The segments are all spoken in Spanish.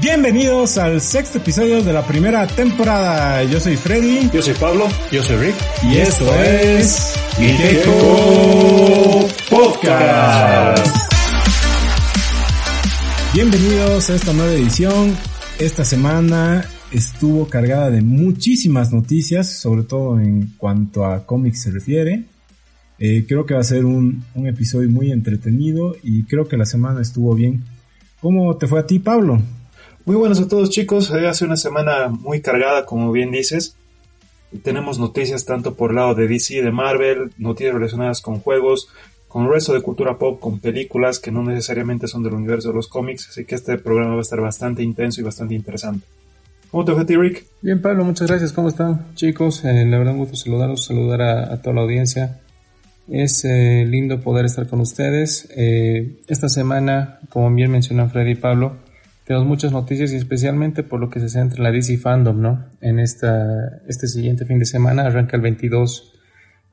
Bienvenidos al sexto episodio de la primera temporada. Yo soy Freddy. Yo soy Pablo. Yo soy Rick. Y, esto, es Miteco Podcast. Bienvenidos a esta nueva edición. Esta semana estuvo cargada de muchísimas noticias, sobre todo en cuanto a cómics se refiere. Eh, creo que va a ser un, un episodio muy entretenido y creo que la semana estuvo bien. ¿Cómo te fue a ti, Pablo? Muy buenos a todos chicos, eh, hace una semana muy cargada como bien dices. Tenemos noticias tanto por lado de DC, de Marvel, noticias relacionadas con juegos, con el resto de cultura pop, con películas que no necesariamente son del universo de los cómics, así que este programa va a estar bastante intenso y bastante interesante. ¿Cómo te fue ti, Rick? Bien, Pablo, muchas gracias. ¿Cómo están, chicos? Eh, la verdad, un gusto saludaros, saludar a, a toda la audiencia. Es eh, lindo poder estar con ustedes. Eh, esta semana, como bien mencionan Freddy y Pablo, tenemos muchas noticias y especialmente por lo que se centra en la DC Fandom, ¿no? En esta, este siguiente fin de semana, arranca el 22,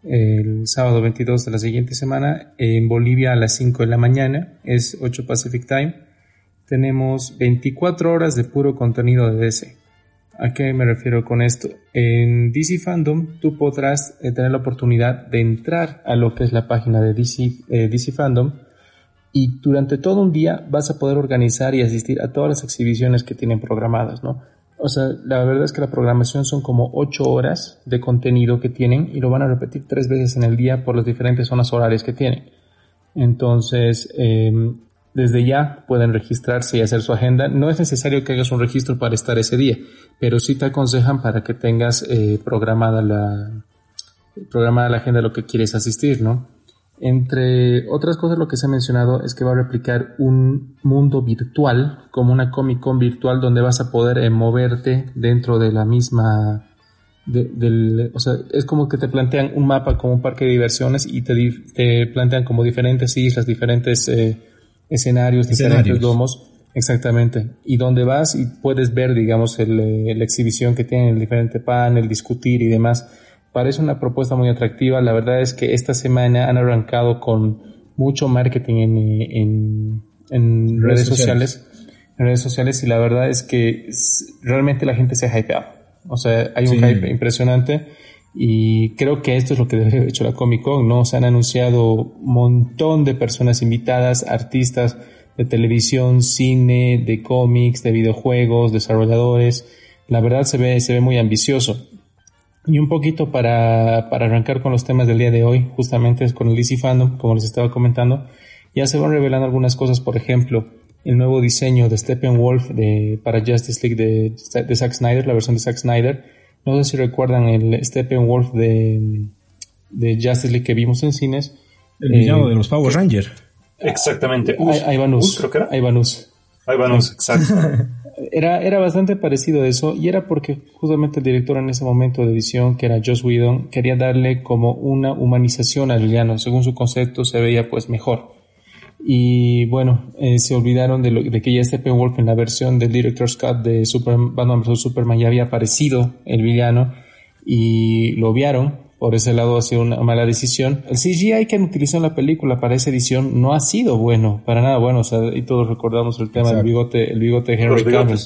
el sábado 22 de la siguiente semana, en Bolivia a las 5 de la mañana, es 8 Pacific Time. Tenemos 24 horas de puro contenido de DC. ¿A qué me refiero con esto? En DC Fandom tú podrás eh, tener la oportunidad de entrar a lo que es la página de DC, eh, DC Fandom y durante todo un día vas a poder organizar y asistir a todas las exhibiciones que tienen programadas, ¿no? O sea, la verdad es que la programación son como ocho horas de contenido que tienen y lo van a repetir tres veces en el día por las diferentes zonas horarias que tienen. Entonces, eh, desde ya pueden registrarse y hacer su agenda. No es necesario que hagas un registro para estar ese día, pero sí te aconsejan para que tengas eh, programada la programada la agenda de lo que quieres asistir, ¿no? Entre otras cosas, lo que se ha mencionado es que va a replicar un mundo virtual, como una Comic Con virtual, donde vas a poder eh, moverte dentro de la misma. De, del, o sea, es como que te plantean un mapa como un parque de diversiones y te, te plantean como diferentes islas, diferentes eh, escenarios, Escenarios. diferentes domos. Exactamente. Y donde vas y puedes ver, digamos, el, eh, la exhibición que tienen, el diferente panel, discutir y demás parece una propuesta muy atractiva. La verdad es que esta semana han arrancado con mucho marketing en, en, en redes, Redes sociales. sociales. En redes sociales y la verdad es que realmente la gente se ha hypeado. O sea, hay un Sí. hype impresionante y creo que esto es lo que debe haber hecho la Comic Con, ¿no? Se han anunciado un montón de personas invitadas, artistas de televisión, cine, de cómics, de videojuegos, desarrolladores. La verdad se ve, se ve muy ambicioso. Y un poquito para, para arrancar con los temas del día de hoy, justamente es con el DC Fandom, como les estaba comentando, ya se van revelando algunas cosas, por ejemplo, el nuevo diseño de Steppenwolf de, para Justice League de, de Zack Snyder, la versión de Zack Snyder. No sé si recuerdan el Steppenwolf de, de Justice League que vimos en cines. El Eh, villano de los Power Rangers. Exactamente. Ahí- Ivanus. Us, creo que era. Ivanus. Ahí vamos, exacto. Era, era bastante parecido a eso y era porque justamente el director en ese momento de edición, que era Joss Whedon, quería darle como una humanización al villano. Según su concepto se veía pues mejor. Y bueno, eh, se olvidaron de, lo, de que ya Steppenwolf en la versión del Director Scott de Super, Batman. Superman ya había aparecido el villano y lo obviaron. Por ese lado ha sido una mala decisión. El CGI que han utilizado en la película para esa edición no ha sido bueno, para nada bueno. O sea, y todos recordamos el tema del bigote, el bigote de Henry Cavill.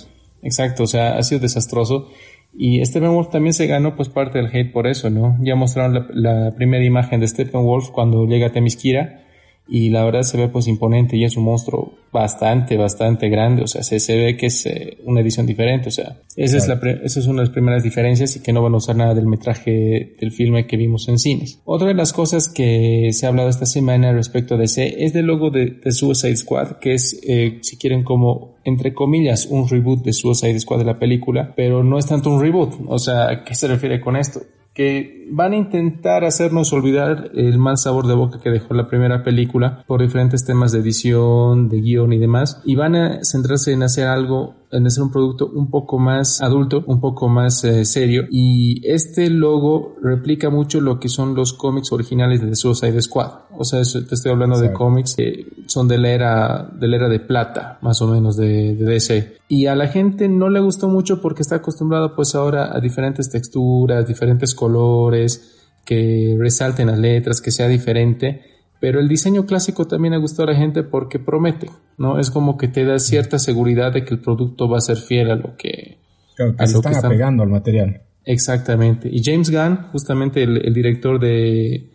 Exacto, o sea, ha sido desastroso. Y Steppenwolf también se ganó pues parte del hate por eso, ¿no? Ya mostraron la, la primera imagen de Steppenwolf cuando llega a Themyscira y la verdad se ve pues imponente y es un monstruo bastante, bastante grande, o sea, se, se ve que es eh, una edición diferente, o sea, esa, es la pre- esa es una de las primeras diferencias y que no van a usar nada del metraje del filme que vimos en cines. Otra de las cosas que se ha hablado esta semana respecto de ese es del logo de, de Suicide Squad, que es, eh, si quieren, como entre comillas, un reboot de Suicide Squad de la película, pero no es tanto un reboot, o sea, ¿a qué se refiere con esto? Que van a intentar hacernos olvidar el mal sabor de boca que dejó la primera película por diferentes temas de edición, de guion y demás, y van a centrarse en hacer algo, en hacer un producto un poco más adulto, un poco más eh, serio, y este logo replica mucho lo que son los cómics originales de Suicide Squad. O sea, te estoy hablando de cómics que son de la era, de la era de plata, más o menos, de, de DC. Y a la gente no le gustó mucho porque está acostumbrado pues ahora a diferentes texturas, diferentes colores, que resalten las letras, que sea diferente. Pero el diseño clásico también ha gustado a la gente porque promete, ¿no? Es como que te da cierta seguridad de que el producto va a ser fiel a lo que... Claro, que se están apegando al material. Exactamente. Y James Gunn, justamente el, director de,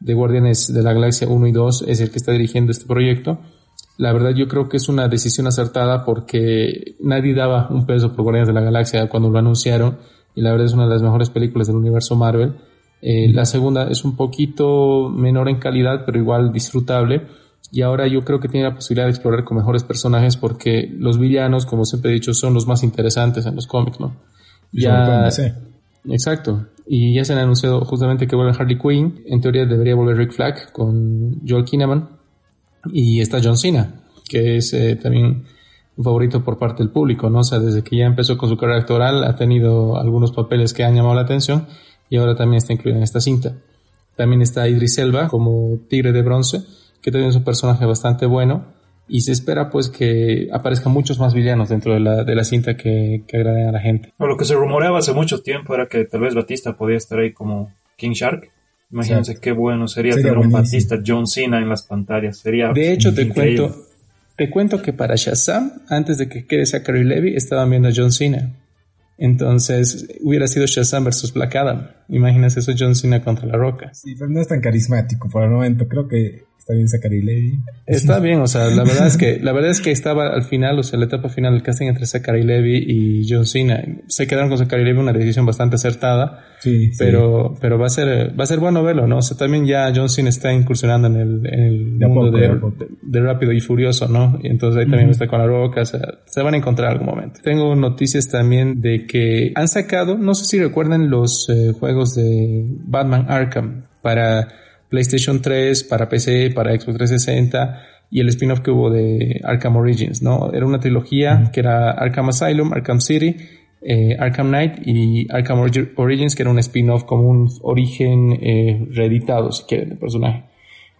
de Guardianes de la Galaxia 1 y 2, es el que está dirigiendo este proyecto. La verdad yo creo que es una decisión acertada porque nadie daba un peso por Guardianes de la Galaxia cuando lo anunciaron y la verdad es una de las mejores películas del universo Marvel. Eh, la segunda es un poquito menor en calidad, pero igual disfrutable. Y ahora yo creo que tiene la posibilidad de explorar con mejores personajes porque los villanos, como siempre he dicho, son los más interesantes en los cómics, ¿no? Ya, exacto. Y ya se han anunciado justamente que vuelve Harley Quinn. En teoría debería volver Rick Flag con Joel Kinnaman. Y está John Cena, que es eh, también un favorito por parte del público, ¿no? O sea, desde que ya empezó con su carrera actoral ha tenido algunos papeles que han llamado la atención y ahora también está incluido en esta cinta. También está Idris Elba como Tigre de Bronce, que también es un personaje bastante bueno y se espera pues que aparezcan muchos más villanos dentro de la, de la cinta que, que agraden a la gente. lo que se rumoreaba hace mucho tiempo era que tal vez Batista podía estar ahí como King Shark. Imagínense qué bueno sería, tener un Batista John Cena en las pantallas. Sería de hecho, te cuento, te cuento que para Shazam, antes de que quede Zachary Levy, estaban viendo a John Cena. Entonces hubiera sido Shazam versus Black Adam. Imagínese eso John Cena contra La Roca. Sí, pero no es tan carismático por el momento. Creo que Está bien Zachary Levy. Está bien, o sea, la verdad es que la verdad es que estaba al final, o sea, la etapa final del casting entre Zachary Levy y John Cena. Se quedaron con Zachary Levy una decisión bastante acertada. Sí, pero pero va a ser va a ser bueno verlo, ¿no? O sea, también ya John Cena está incursionando en el, en el mundo de, Rápido y Furioso, ¿no? Y entonces ahí también está con la roca, o sea, se van a encontrar algún momento. Tengo noticias también de que han sacado, no sé si recuerdan los eh, juegos de Batman Arkham para PlayStation 3, para PC, para Xbox 360 y el spin-off que hubo de Arkham Origins, ¿no? Era una trilogía que era Arkham Asylum, Arkham City, eh, Arkham Knight y Arkham Origins, que era un spin-off como un origen eh, reeditado, si quieren, del personaje.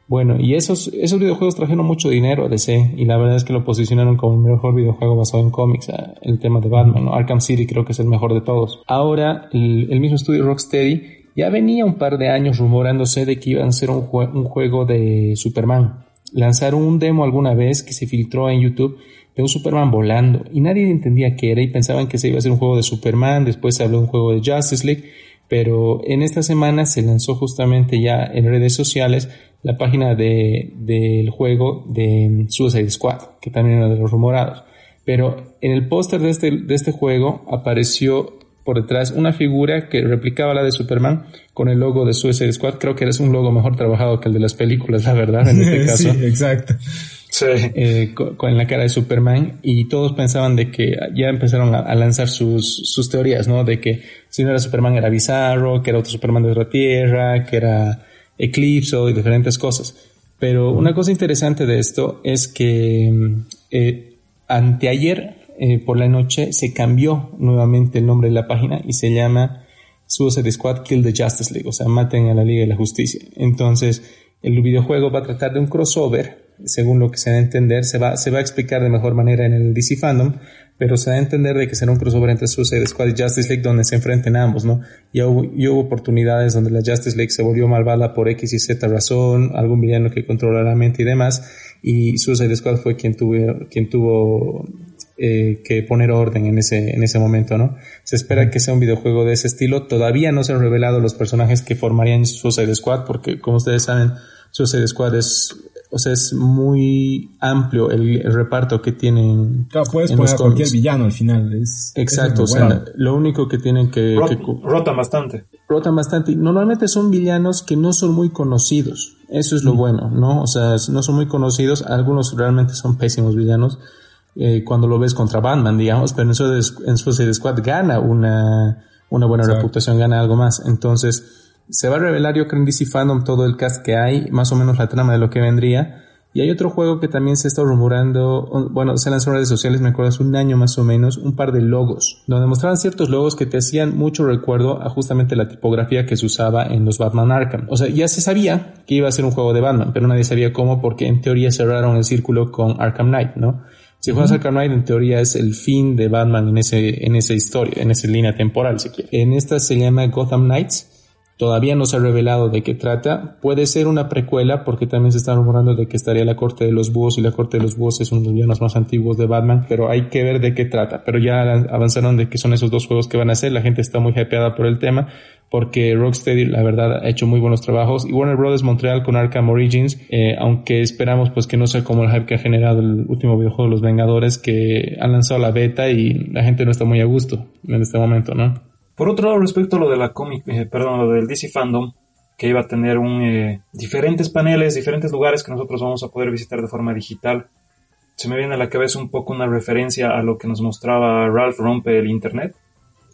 Bueno, y esos, esos videojuegos trajeron mucho dinero a DC y la verdad es que lo posicionaron como el mejor videojuego basado en cómics, el tema de Batman, ¿no? Arkham City creo que es el mejor de todos. Ahora, el, el mismo estudio Rocksteady ya venía un par de años rumorándose de que iban a ser un, juego de Superman. Lanzaron un demo alguna vez que se filtró en YouTube de un Superman volando y nadie entendía qué era y pensaban que se iba a ser un juego de Superman, después se habló de un juego de Justice League, pero en esta semana se lanzó justamente ya en redes sociales la página de, del juego de Suicide Squad, que también era de los rumorados. Pero en el póster de este, de este juego apareció por detrás una figura que replicaba la de Superman con el logo de Suicide Squad. Creo que es un logo mejor trabajado que el de las películas, la verdad, en este caso. sí, exacto. Sí. Eh, con, la cara de Superman y todos pensaban de que ya empezaron a, lanzar sus, sus, teorías, ¿no? De que si no era Superman era Bizarro, que era otro Superman de otra tierra, que era Eclipse y diferentes cosas. Pero una cosa interesante de esto es que eh, anteayer eh, por la noche se cambió nuevamente el nombre de la página y se llama Suicide Squad Kill the Justice League, o sea, maten a la Liga de la Justicia. Entonces, el videojuego va a tratar de un crossover, según lo que se da a entender, se va, se va a explicar de mejor manera en el DC Fandom, pero se da a entender de que será un crossover entre Suicide Squad y Justice League donde se enfrenten ambos, ¿no? Y hubo, y hubo oportunidades donde la Justice League se volvió malvada por X y Z razón, algún villano que controla la mente y demás, y Suicide Squad fue quien tuvo, quien tuvo eh, que poner orden en ese, en ese momento, ¿no? Se espera que sea un videojuego de ese estilo. Todavía no se han revelado los personajes que formarían Suicide Squad, porque como ustedes saben, Suicide Squad es, o sea, es muy amplio el, reparto que tienen. Claro, puedes poner a cualquier villano al final. Es, Exacto, o sea, lo único que tienen que, rotan bastante. Rotan bastante. Normalmente son villanos que no son muy conocidos. Eso es lo bueno, ¿no? O sea, no son muy conocidos. Algunos realmente son pésimos villanos eh, cuando lo ves contra Batman, digamos, pero en, en Suicide Squad gana una, una buena reputación, gana algo más. Entonces, se va a revelar, yo creo, en DC Fandom todo el cast que hay, más o menos la trama de lo que vendría. Y hay otro juego que también se está rumorando, bueno, se lanzó en redes sociales, me acuerdo, hace un año más o menos, un par de logos, donde mostraban ciertos logos que te hacían mucho recuerdo a justamente la tipografía que se usaba en los Batman Arkham. O sea, ya se sabía que iba a ser un juego de Batman, pero nadie sabía cómo porque en teoría cerraron el círculo con Arkham Knight, ¿no? Si juegas al Knight, en teoría es el fin de Batman en ese, en esa historia, en esa línea temporal, si quieres. En esta se llama Gotham Knights Todavía no se ha revelado de qué trata. Puede ser una precuela porque también se está rumorando de que estaría la Corte de los Búhos y la Corte de los Búhos es uno de los villanos más antiguos de Batman, pero hay que ver de qué trata. Pero ya avanzaron de que son esos dos juegos que van a hacer. La gente está muy hypeada por el tema porque Rocksteady la verdad ha hecho muy buenos trabajos y Warner Brothers Montreal con Arkham Origins, eh, aunque esperamos pues que no sea como el hype que ha generado el último videojuego de Los Vengadores que han lanzado la beta y la gente no está muy a gusto en este momento, ¿no? Por otro lado, respecto a lo de la cómic, eh, perdón, lo del DC Fandom, que iba a tener un, eh, diferentes paneles, diferentes lugares que nosotros vamos a poder visitar de forma digital. Se me viene a la cabeza un poco una referencia a lo que nos mostraba Ralph Rompe el Internet,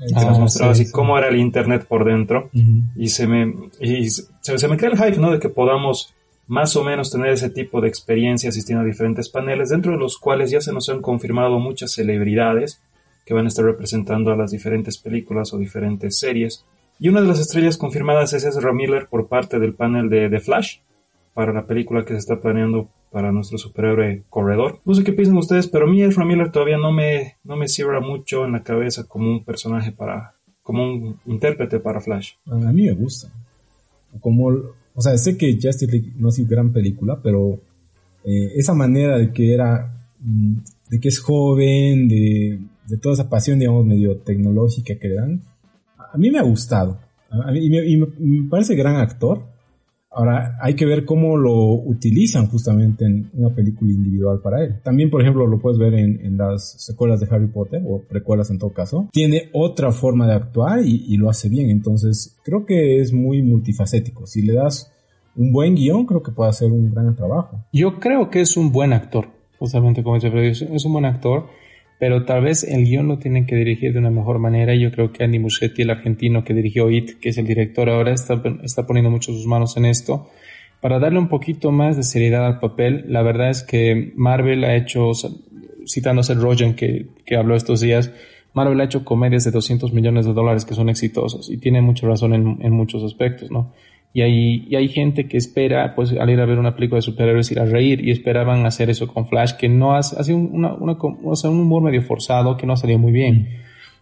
que nos ah, mostraba así cómo era el Internet por dentro. Y, se me, y se, se, me crea el hype, ¿no? De que podamos más o menos tener ese tipo de experiencia asistiendo a diferentes paneles, dentro de los cuales ya se nos han confirmado muchas celebridades que van a estar representando a las diferentes películas o diferentes series. Y una de las estrellas confirmadas es Ezra Miller por parte del panel de The Flash para la película que se está planeando para nuestro superhéroe corredor. No sé qué piensan ustedes, pero a mí Ezra Miller todavía no me, no me cierra mucho en la cabeza como un personaje para, como un intérprete para Flash. A mí me gusta. Como, o sea, sé que Justice League no es gran película, pero eh, esa manera de que era, mm, de que es joven, de de toda esa pasión, digamos, medio tecnológica que le dan, a mí me ha gustado. A mí, y, me, parece gran actor. Ahora, hay que ver cómo lo utilizan justamente en una película individual para él. También, por ejemplo, lo puedes ver en, las secuelas de Harry Potter, o precuelas en todo caso. Tiene otra forma de actuar y, y lo hace bien. Entonces, creo que es muy multifacético. Si le das un buen guion, creo que puede hacer un gran trabajo. Yo creo que es un buen actor. Justamente como dice Freddy, es un buen actor pero tal vez el guion lo tienen que dirigir de una mejor manera. Yo creo que Andy Muschietti, el argentino que dirigió IT, que es el director ahora, está, está poniendo mucho sus manos en esto. Para darle un poquito más de seriedad al papel, la verdad es que Marvel ha hecho, citándose el Rogen que, que habló estos días, Marvel ha hecho comedias de 200 millones de dólares que son exitosas y tiene mucha razón en, en muchos aspectos, ¿no? Y hay, y hay gente que espera, pues, al ir a ver una película de superhéroes, ir a reír y esperaban hacer eso con Flash, que no hace, hace una, una, o un humor medio forzado que no salió muy bien.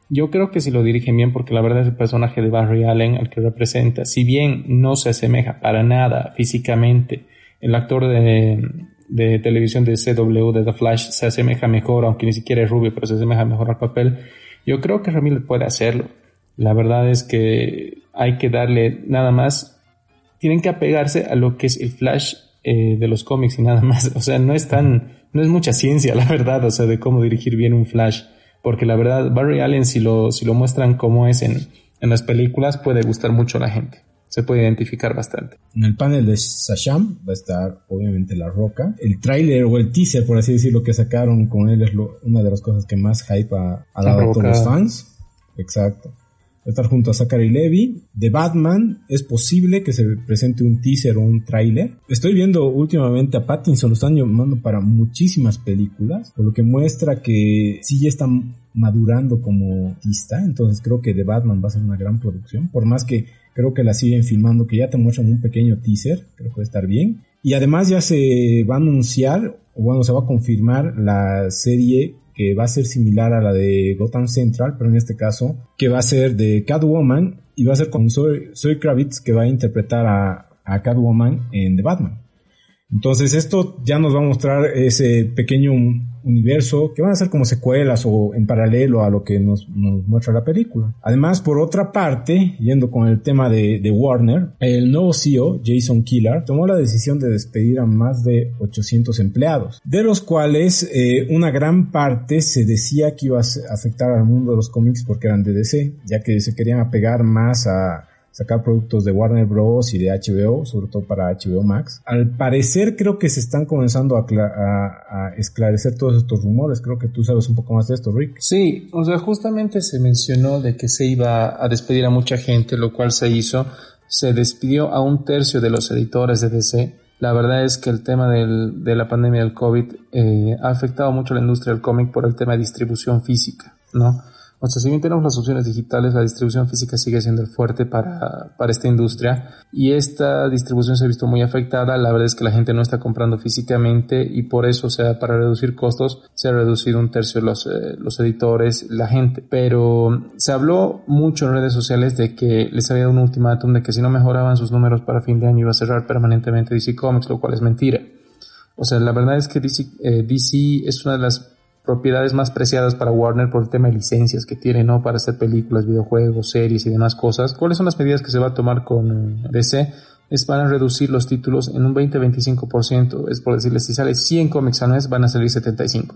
Yo creo que si lo dirigen bien, porque la verdad es el personaje de Barry Allen, el que representa, si bien no se asemeja para nada físicamente, el actor de, de televisión de CW de The Flash se asemeja mejor, aunque ni siquiera es rubio, pero se asemeja mejor al papel. Yo creo que Ramírez puede hacerlo. La verdad es que hay que darle nada más tienen que apegarse a lo que es el flash eh, de los cómics y nada más. O sea, no es tan, no es mucha ciencia, la verdad, o sea, de cómo dirigir bien un flash. Porque la verdad, Barry Allen, si lo, si lo muestran como es en, en las películas, puede gustar mucho a la gente. Se puede identificar bastante. En el panel de Sasham va a estar obviamente La Roca. El tráiler o el teaser, por así decirlo, que sacaron con él es una de las cosas que más hype ha, ha dado a todos los fans. Exacto estar junto a Zachary Levy. De Batman es posible que se presente un teaser o un tráiler. Estoy viendo últimamente a Pattinson, lo están llamando para muchísimas películas, por lo que muestra que sí ya están madurando como artista, entonces creo que The Batman va a ser una gran producción, por más que creo que la siguen filmando, que ya te muestran un pequeño teaser, creo que a estar bien. Y además ya se va a anunciar, o bueno, se va a confirmar la serie que va a ser similar a la de Gotham Central, pero en este caso, que va a ser de Catwoman y va a ser con Zoe, Kravitz que va a interpretar a, a Catwoman en The Batman. Entonces esto ya nos va a mostrar ese pequeño universo que van a ser como secuelas o en paralelo a lo que nos, muestra la película. Además, por otra parte, yendo con el tema de, Warner, el nuevo CEO, Jason Killer, tomó la decisión de despedir a más de 800 empleados, de los cuales eh, una gran parte se decía que iba a afectar al mundo de los cómics porque eran de DC, ya que se querían apegar más a sacar productos de Warner Bros. y de HBO, sobre todo para HBO Max. Al parecer creo que se están comenzando a, esclarecer todos estos rumores. Creo que tú sabes un poco más de esto, Rick. Sí, o sea, justamente se mencionó de que se iba a despedir a mucha gente, lo cual se hizo. Se despidió a un tercio de los editores de DC. La verdad es que el tema de la pandemia del COVID eh, ha afectado mucho a la industria del cómic por el tema de distribución física, ¿no? O sea, si bien tenemos las opciones digitales, la distribución física sigue siendo el fuerte para, para esta industria y esta distribución se ha visto muy afectada. La verdad es que la gente no está comprando físicamente y por eso, o sea, para reducir costos, se ha reducido un tercio los, eh, los editores, la gente. Pero se habló mucho en redes sociales de que les había dado un ultimátum de que si no mejoraban sus números para fin de año iba a cerrar permanentemente DC Comics, lo cual es mentira. O sea, la verdad es que DC, eh, DC es una de las propiedades más preciadas para Warner por el tema de licencias que tiene, ¿no? Para hacer películas, videojuegos, series y demás cosas. ¿Cuáles son las medidas que se va a tomar con eh, DC? Es para reducir los títulos en un 20-25%. Es por decirles, si sale 100 cómics al mes, van a salir 75.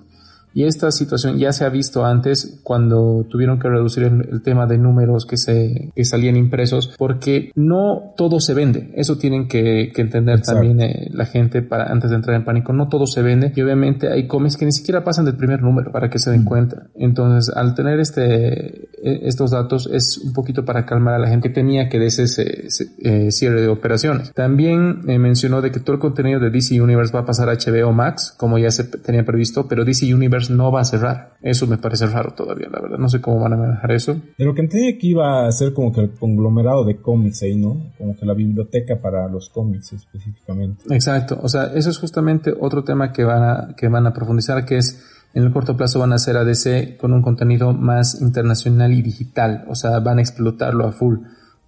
Y esta situación ya se ha visto antes cuando tuvieron que reducir el, tema de números que se que salían impresos porque no todo se vende. Eso tienen que, que entender también eh, la gente para antes de entrar en pánico. No todo se vende y obviamente hay cómics que ni siquiera pasan del primer número para que se den mm. cuenta. Entonces, al tener este estos datos es un poquito para calmar a la gente que tenía que ese, ese eh, cierre de operaciones. También eh, mencionó de que todo el contenido de DC Universe va a pasar a HBO Max, como ya se tenía previsto, pero DC Universe no va a cerrar. Eso me parece raro todavía, la verdad. No sé cómo van a manejar eso. De lo que entendí que iba a ser como que el conglomerado de cómics ahí, ¿no? Como que la biblioteca para los cómics específicamente. Exacto. O sea, eso es justamente otro tema que van a, que van a profundizar, que es en el corto plazo van a hacer ADC con un contenido más internacional y digital. O sea, van a explotarlo a full.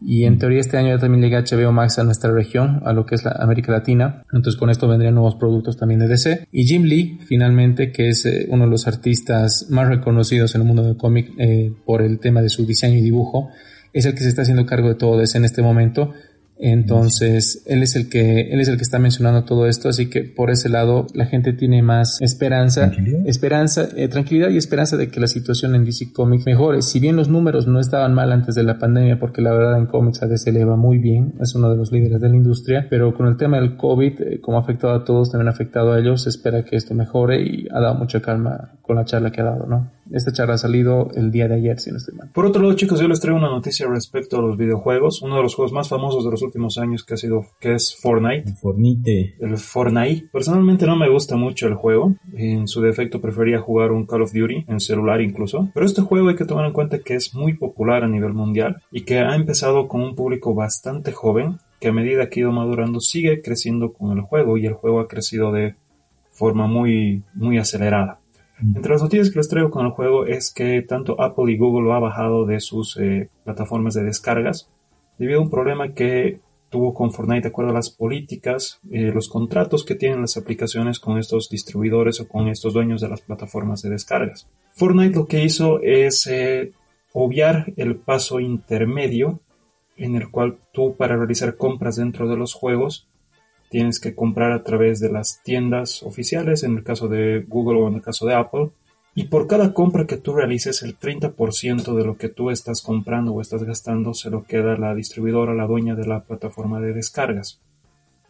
Y en teoría este año ya también llega HBO Max a nuestra región, a lo que es la América Latina. Entonces con esto vendrían nuevos productos también de DC. Y Jim Lee, finalmente, que es eh, uno de los artistas más reconocidos en el mundo del cómic eh, por el tema de su diseño y dibujo, es el que se está haciendo cargo de todo DC en este momento. Entonces, él es el que, él es el que está mencionando todo esto, así que por ese lado la gente tiene más esperanza, esperanza, eh, tranquilidad y esperanza de que la situación en DC Comics mejore. Si bien los números no estaban mal antes de la pandemia, porque la verdad en cómics a DC le va muy bien, es uno de los líderes de la industria, pero con el tema del COVID, eh, como ha afectado a todos, también ha afectado a ellos, se espera que esto mejore y ha dado mucha calma con la charla que ha dado, ¿no? Esta charla ha salido el día de ayer, si no estoy mal. Por otro lado, chicos, yo les traigo una noticia respecto a los videojuegos. Uno de los juegos más famosos de los últimos años que ha sido, que es Fortnite. El Fortnite. El Fortnite. Personalmente no me gusta mucho el juego. En su defecto prefería jugar un Call of Duty, en celular incluso. Pero este juego hay que tomar en cuenta que es muy popular a nivel mundial y que ha empezado con un público bastante joven que a medida que ha ido madurando sigue creciendo con el juego y el juego ha crecido de forma muy, muy acelerada. Entre las noticias que les traigo con el juego es que tanto Apple y Google lo ha bajado de sus eh, plataformas de descargas debido a un problema que tuvo con Fortnite de acuerdo a las políticas, eh, los contratos que tienen las aplicaciones con estos distribuidores o con estos dueños de las plataformas de descargas. Fortnite lo que hizo es eh, obviar el paso intermedio en el cual tú para realizar compras dentro de los juegos tienes que comprar a través de las tiendas oficiales, en el caso de Google o en el caso de Apple. Y por cada compra que tú realices, el 30% de lo que tú estás comprando o estás gastando se lo queda la distribuidora, la dueña de la plataforma de descargas.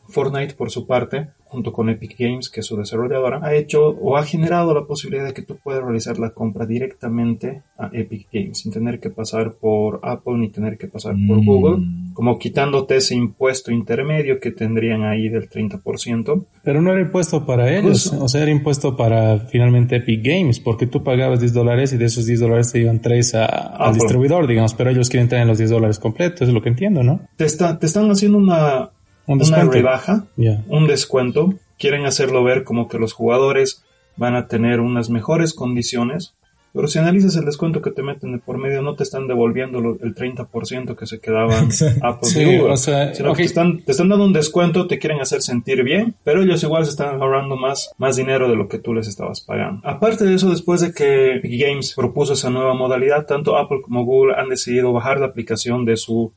Fortnite, por su parte, junto con Epic Games, que es su desarrolladora, ha hecho o ha generado la posibilidad de que tú puedas realizar la compra directamente a Epic Games, sin tener que pasar por Apple ni tener que pasar por mm. Google, como quitándote ese impuesto intermedio que tendrían ahí del 30%. Pero no era impuesto para ellos, o sea, era impuesto para finalmente Epic Games, porque tú pagabas 10 dólares y de esos 10 dólares te iban 3 al distribuidor, digamos, pero ellos quieren tener los 10 dólares completos, es lo que entiendo, ¿no? Te, está, te están haciendo una una rebaja, un descuento. Quieren hacerlo ver como que los jugadores van a tener unas mejores condiciones. Pero si analizas el descuento que te meten de por medio, no te están devolviendo el 30% que se quedaban Apple sí, o sea, sino que te están, te están dando un descuento, te quieren hacer sentir bien, pero ellos igual se están ahorrando más, más dinero de lo que tú les estabas pagando. Aparte de eso, después de que Games propuso esa nueva modalidad, tanto Apple como Google han decidido bajar la aplicación de su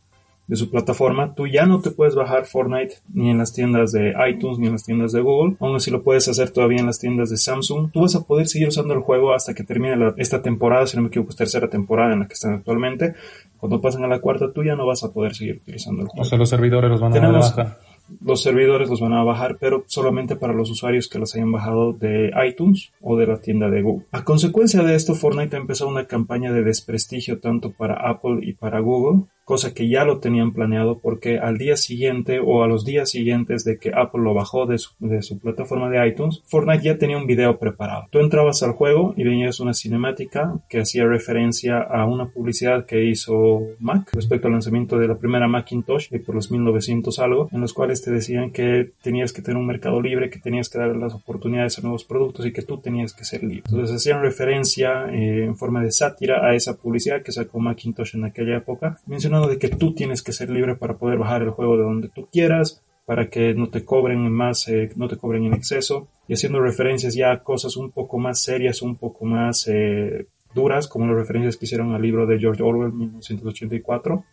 de su plataforma, tú ya no te puedes bajar Fortnite ni en las tiendas de iTunes ni en las tiendas de Google, aún así lo puedes hacer todavía en las tiendas de Samsung. Tú vas a poder seguir usando el juego hasta que termine esta temporada, si no me equivoco, es tercera temporada en la que están actualmente. Cuando pasen a la cuarta, tú ya no vas a poder seguir utilizando el juego. O sea, los servidores los van a bajar. Los servidores los van a bajar, pero solamente para los usuarios que los hayan bajado de iTunes o de la tienda de Google. A consecuencia de esto, Fortnite ha empezado una campaña de desprestigio tanto para Apple y para Google cosa que ya lo tenían planeado porque al día siguiente o a los días siguientes de que Apple lo bajó de su, de su plataforma de iTunes, Fortnite ya tenía un video preparado. Tú entrabas al juego y venías una cinemática que hacía referencia a una publicidad que hizo Mac respecto al lanzamiento de la primera Macintosh por los 1900 algo, en los cuales te decían que tenías que tener un mercado libre, que tenías que dar las oportunidades a nuevos productos y que tú tenías que ser libre. Entonces hacían referencia eh, en forma de sátira a esa publicidad que sacó Macintosh en aquella época, de que tú tienes que ser libre para poder bajar el juego de donde tú quieras, para que no te cobren más, eh, no te cobren en exceso, y haciendo referencias ya a cosas un poco más serias, un poco más eh, duras, como las referencias que hicieron al libro de George Orwell, 1984, en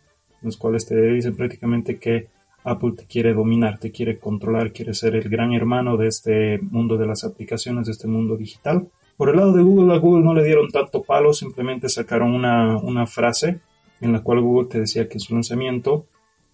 los cuales te dicen prácticamente que Apple te quiere dominar, te quiere controlar, quiere ser el gran hermano de este mundo de las aplicaciones, de este mundo digital. Por el lado de Google, a Google no le dieron tanto palo, simplemente sacaron una, una frase en la cual Google te decía que en su lanzamiento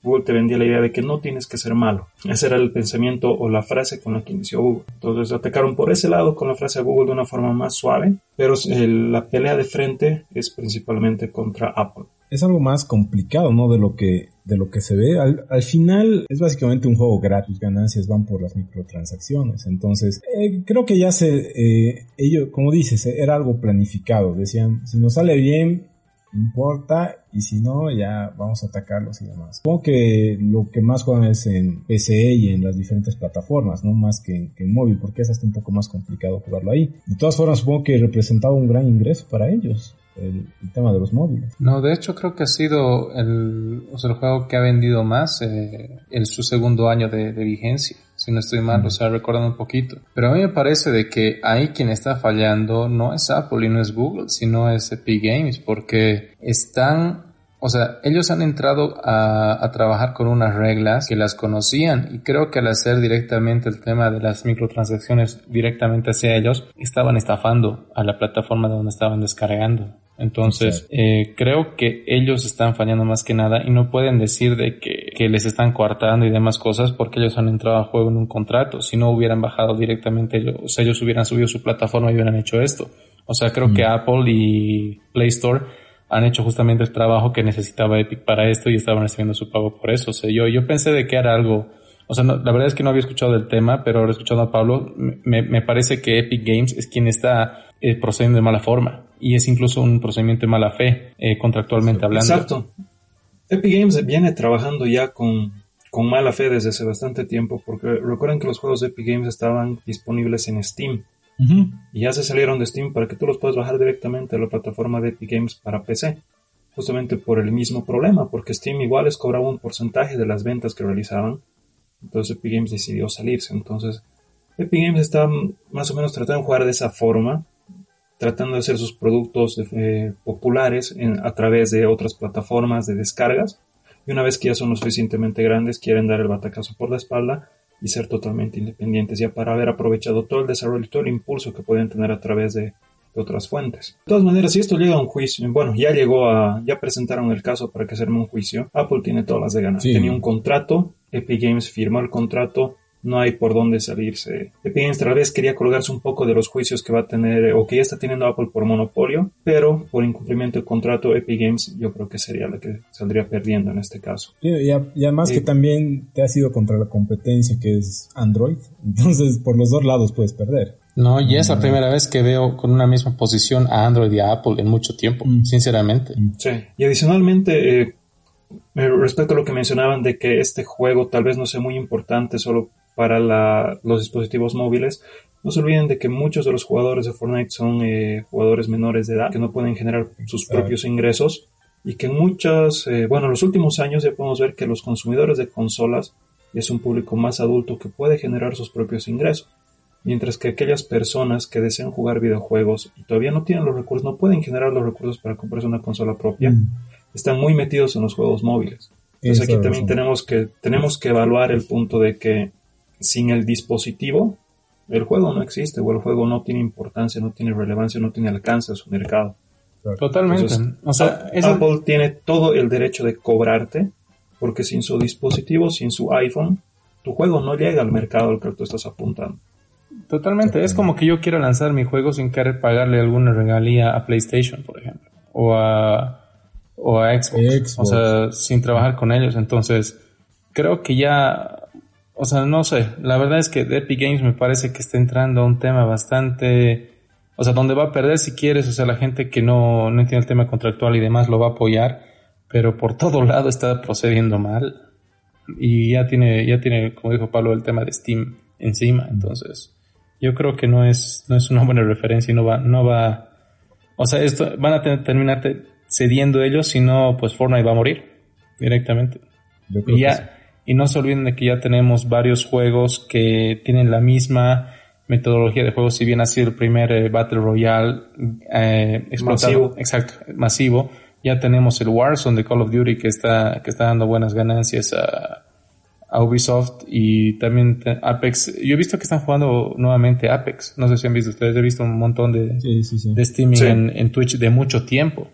Google te vendía la idea de que no tienes que ser malo. Ese era el pensamiento o la frase con la que inició Google. Entonces atacaron por ese lado con la frase a Google de una forma más suave, pero la pelea de frente es principalmente contra Apple. Es algo más complicado, ¿no? De lo que, de lo que se ve. Al, final es básicamente un juego gratis. Ganancias van por las microtransacciones. Entonces, eh, creo que ya se, eh, ellos, como dices, era algo planificado. Decían, si nos sale bien, importa y si no ya vamos a atacarlos y demás. Supongo que lo que más juegan es en PC y en las diferentes plataformas, no más que en, móvil, porque es hasta un poco más complicado jugarlo ahí. De todas formas, supongo que representaba un gran ingreso para ellos el, tema de los móviles. No, de hecho creo que ha sido el, el juego que ha vendido más eh, en su segundo año de, vigencia, si no estoy mal, o sea, recordando un poquito. Pero a mí me parece de que ahí quien está fallando no es Apple y no es Google, sino es Epic Games, porque están o sea, ellos han entrado a, a, trabajar con unas reglas que las conocían y creo que al hacer directamente el tema de las microtransacciones directamente hacia ellos, estaban estafando a la plataforma de donde estaban descargando. Entonces, eh, creo que ellos están fallando más que nada y no pueden decir de que, que, les están coartando y demás cosas porque ellos han entrado a juego en un contrato. Si no hubieran bajado directamente ellos, o sea, ellos hubieran subido su plataforma y hubieran hecho esto. O sea, creo que mm. Apple y Play Store han hecho justamente el trabajo que necesitaba Epic para esto y estaban recibiendo su pago por eso. O sea, yo, yo pensé de que era algo, o sea, la verdad es que no había escuchado del tema, pero ahora escuchado a Pablo, me, me parece que Epic Games es quien está eh, procediendo de mala forma y es incluso un procedimiento de mala fe eh, contractualmente hablando. Exacto. Epic Games viene trabajando ya con, con mala fe desde hace bastante tiempo porque recuerden que los juegos de Epic Games estaban disponibles en Steam. Y ya se salieron de Steam para que tú los puedas bajar directamente a la plataforma de Epic Games para PC. Justamente por el mismo problema, porque Steam igual les cobraba un porcentaje de las ventas que realizaban. Entonces Epic Games decidió salirse. Entonces Epic Games está más o menos tratando de jugar de esa forma tratando de hacer sus productos eh, populares a través de otras plataformas de descargas. Y una vez que ya son lo suficientemente grandes, quieren dar el batacazo por la espalda y ser totalmente independientes, ya para haber aprovechado todo el desarrollo y todo el impulso que pueden tener a través de, otras fuentes. De todas maneras, si esto llega a un juicio, bueno, ya llegó a, ya presentaron el caso para que se arme un juicio, Apple tiene todas las de ganar. Tenía un contrato, Epic Games firmó el contrato, no hay por dónde salirse. Epic Games tal vez quería colgarse un poco de los juicios que va a tener o que ya está teniendo Apple por monopolio, pero por incumplimiento de contrato Epic Games yo creo que sería la que saldría perdiendo en este caso. Y, además que también te ha sido contra la competencia que es Android, entonces por los dos lados puedes perder. No, y es la mm. primera vez que veo con una misma posición a Android y a Apple en mucho tiempo, mm. sinceramente. Mm. Sí, y adicionalmente, eh, respecto a lo que mencionaban de que este juego tal vez no sea muy importante solo para los dispositivos móviles. No se olviden de que muchos de los jugadores de Fortnite son eh, jugadores menores de edad que no pueden generar sus propios ingresos y que en muchos, eh, bueno, en los últimos años ya podemos ver que los consumidores de consolas es un público más adulto que puede generar sus propios ingresos, mientras que aquellas personas que desean jugar videojuegos y todavía no tienen los recursos, no pueden generar los recursos para comprarse una consola propia, mm. están muy metidos en los juegos móviles. Entonces aquí también tenemos que, tenemos que evaluar el punto de que sin el dispositivo, el juego no existe o el juego no tiene importancia, no tiene relevancia, no tiene alcance a su mercado. Totalmente. o sea, Apple tiene todo el derecho de cobrarte porque sin su dispositivo, sin su iPhone, tu juego no llega al mercado al que tú estás apuntando. Totalmente. Es como que yo quiero lanzar mi juego sin querer pagarle alguna regalía a PlayStation, por ejemplo, o a o a Xbox, o sea, sin trabajar con ellos. Entonces, creo que ya, o sea, no sé, la verdad es que Epic Games me parece que está entrando a un tema bastante, o sea, donde va a perder si quieres, o sea, la gente que no, no entiende el tema contractual y demás lo va a apoyar, pero por todo lado está procediendo mal y ya tiene, ya tiene, como dijo Pablo, el tema de Steam encima, entonces yo creo que no es, no es una buena referencia y no va, no va, o sea, esto van a terminar cediendo ellos, si no, pues Fortnite va a morir directamente. y, ya, y no se olviden de que ya tenemos varios juegos que tienen la misma metodología de juego, si bien ha sido el primer eh, Battle Royale eh, explotado, masivo. exacto, masivo, ya tenemos el Warzone de Call of Duty que está, que está dando buenas ganancias a, a Ubisoft y también Apex. Yo he visto que están jugando nuevamente Apex. No sé si han visto ustedes, he visto un montón de, de streaming en, Twitch de mucho tiempo.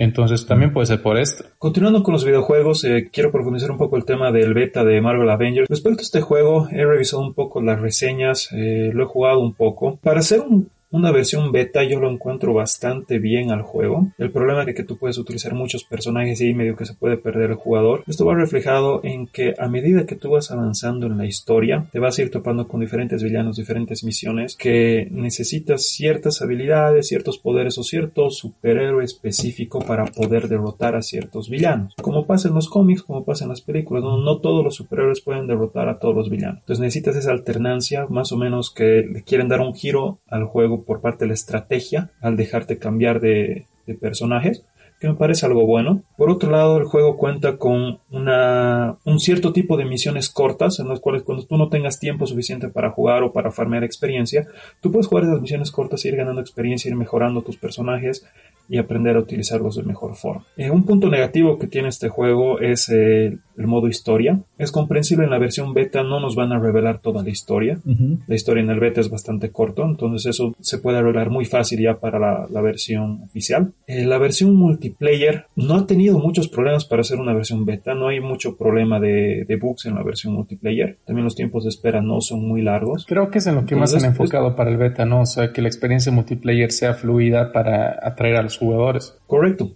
Entonces también puede ser por esto. Continuando con los videojuegos, eh, quiero profundizar un poco el tema del beta de Marvel Avengers. Respecto a este juego, he revisado un poco las reseñas, eh, lo he jugado un poco. Para hacer un una versión beta yo lo encuentro bastante bien al juego. El problema es que tú puedes utilizar muchos personajes y medio que se puede perder el jugador. Esto va reflejado en que a medida que tú vas avanzando en la historia, te vas a ir topando con diferentes villanos, diferentes misiones que necesitas ciertas habilidades, ciertos poderes o cierto superhéroe específico para poder derrotar a ciertos villanos. Como pasa en los cómics, como pasa en las películas, no, no todos los superhéroes pueden derrotar a todos los villanos. Entonces necesitas esa alternancia, más o menos que le quieren dar un giro al juego por parte de la estrategia al dejarte cambiar de, personajes que me parece algo bueno. Por otro lado, el juego cuenta con una, un cierto tipo de misiones cortas, en las cuales cuando tú no tengas tiempo suficiente para jugar o para farmear experiencia, tú puedes jugar esas misiones cortas, ir ganando experiencia, ir mejorando tus personajes y aprender a utilizarlos de mejor forma. Eh, un punto negativo que tiene este juego es eh, el modo historia. Es comprensible en la versión beta, no nos van a revelar toda la historia. La historia en el beta es bastante corto, entonces eso se puede revelar muy fácil ya para la, versión oficial. Eh, la versión multiplayer no ha tenido muchos problemas para hacer una versión beta, no hay mucho problema de, bugs en la versión multiplayer. También los tiempos de espera no son muy largos. Creo que es en lo que más han enfocado para el beta, ¿no? O sea, que la experiencia multiplayer sea fluida para atraer a los jugadores. Correcto.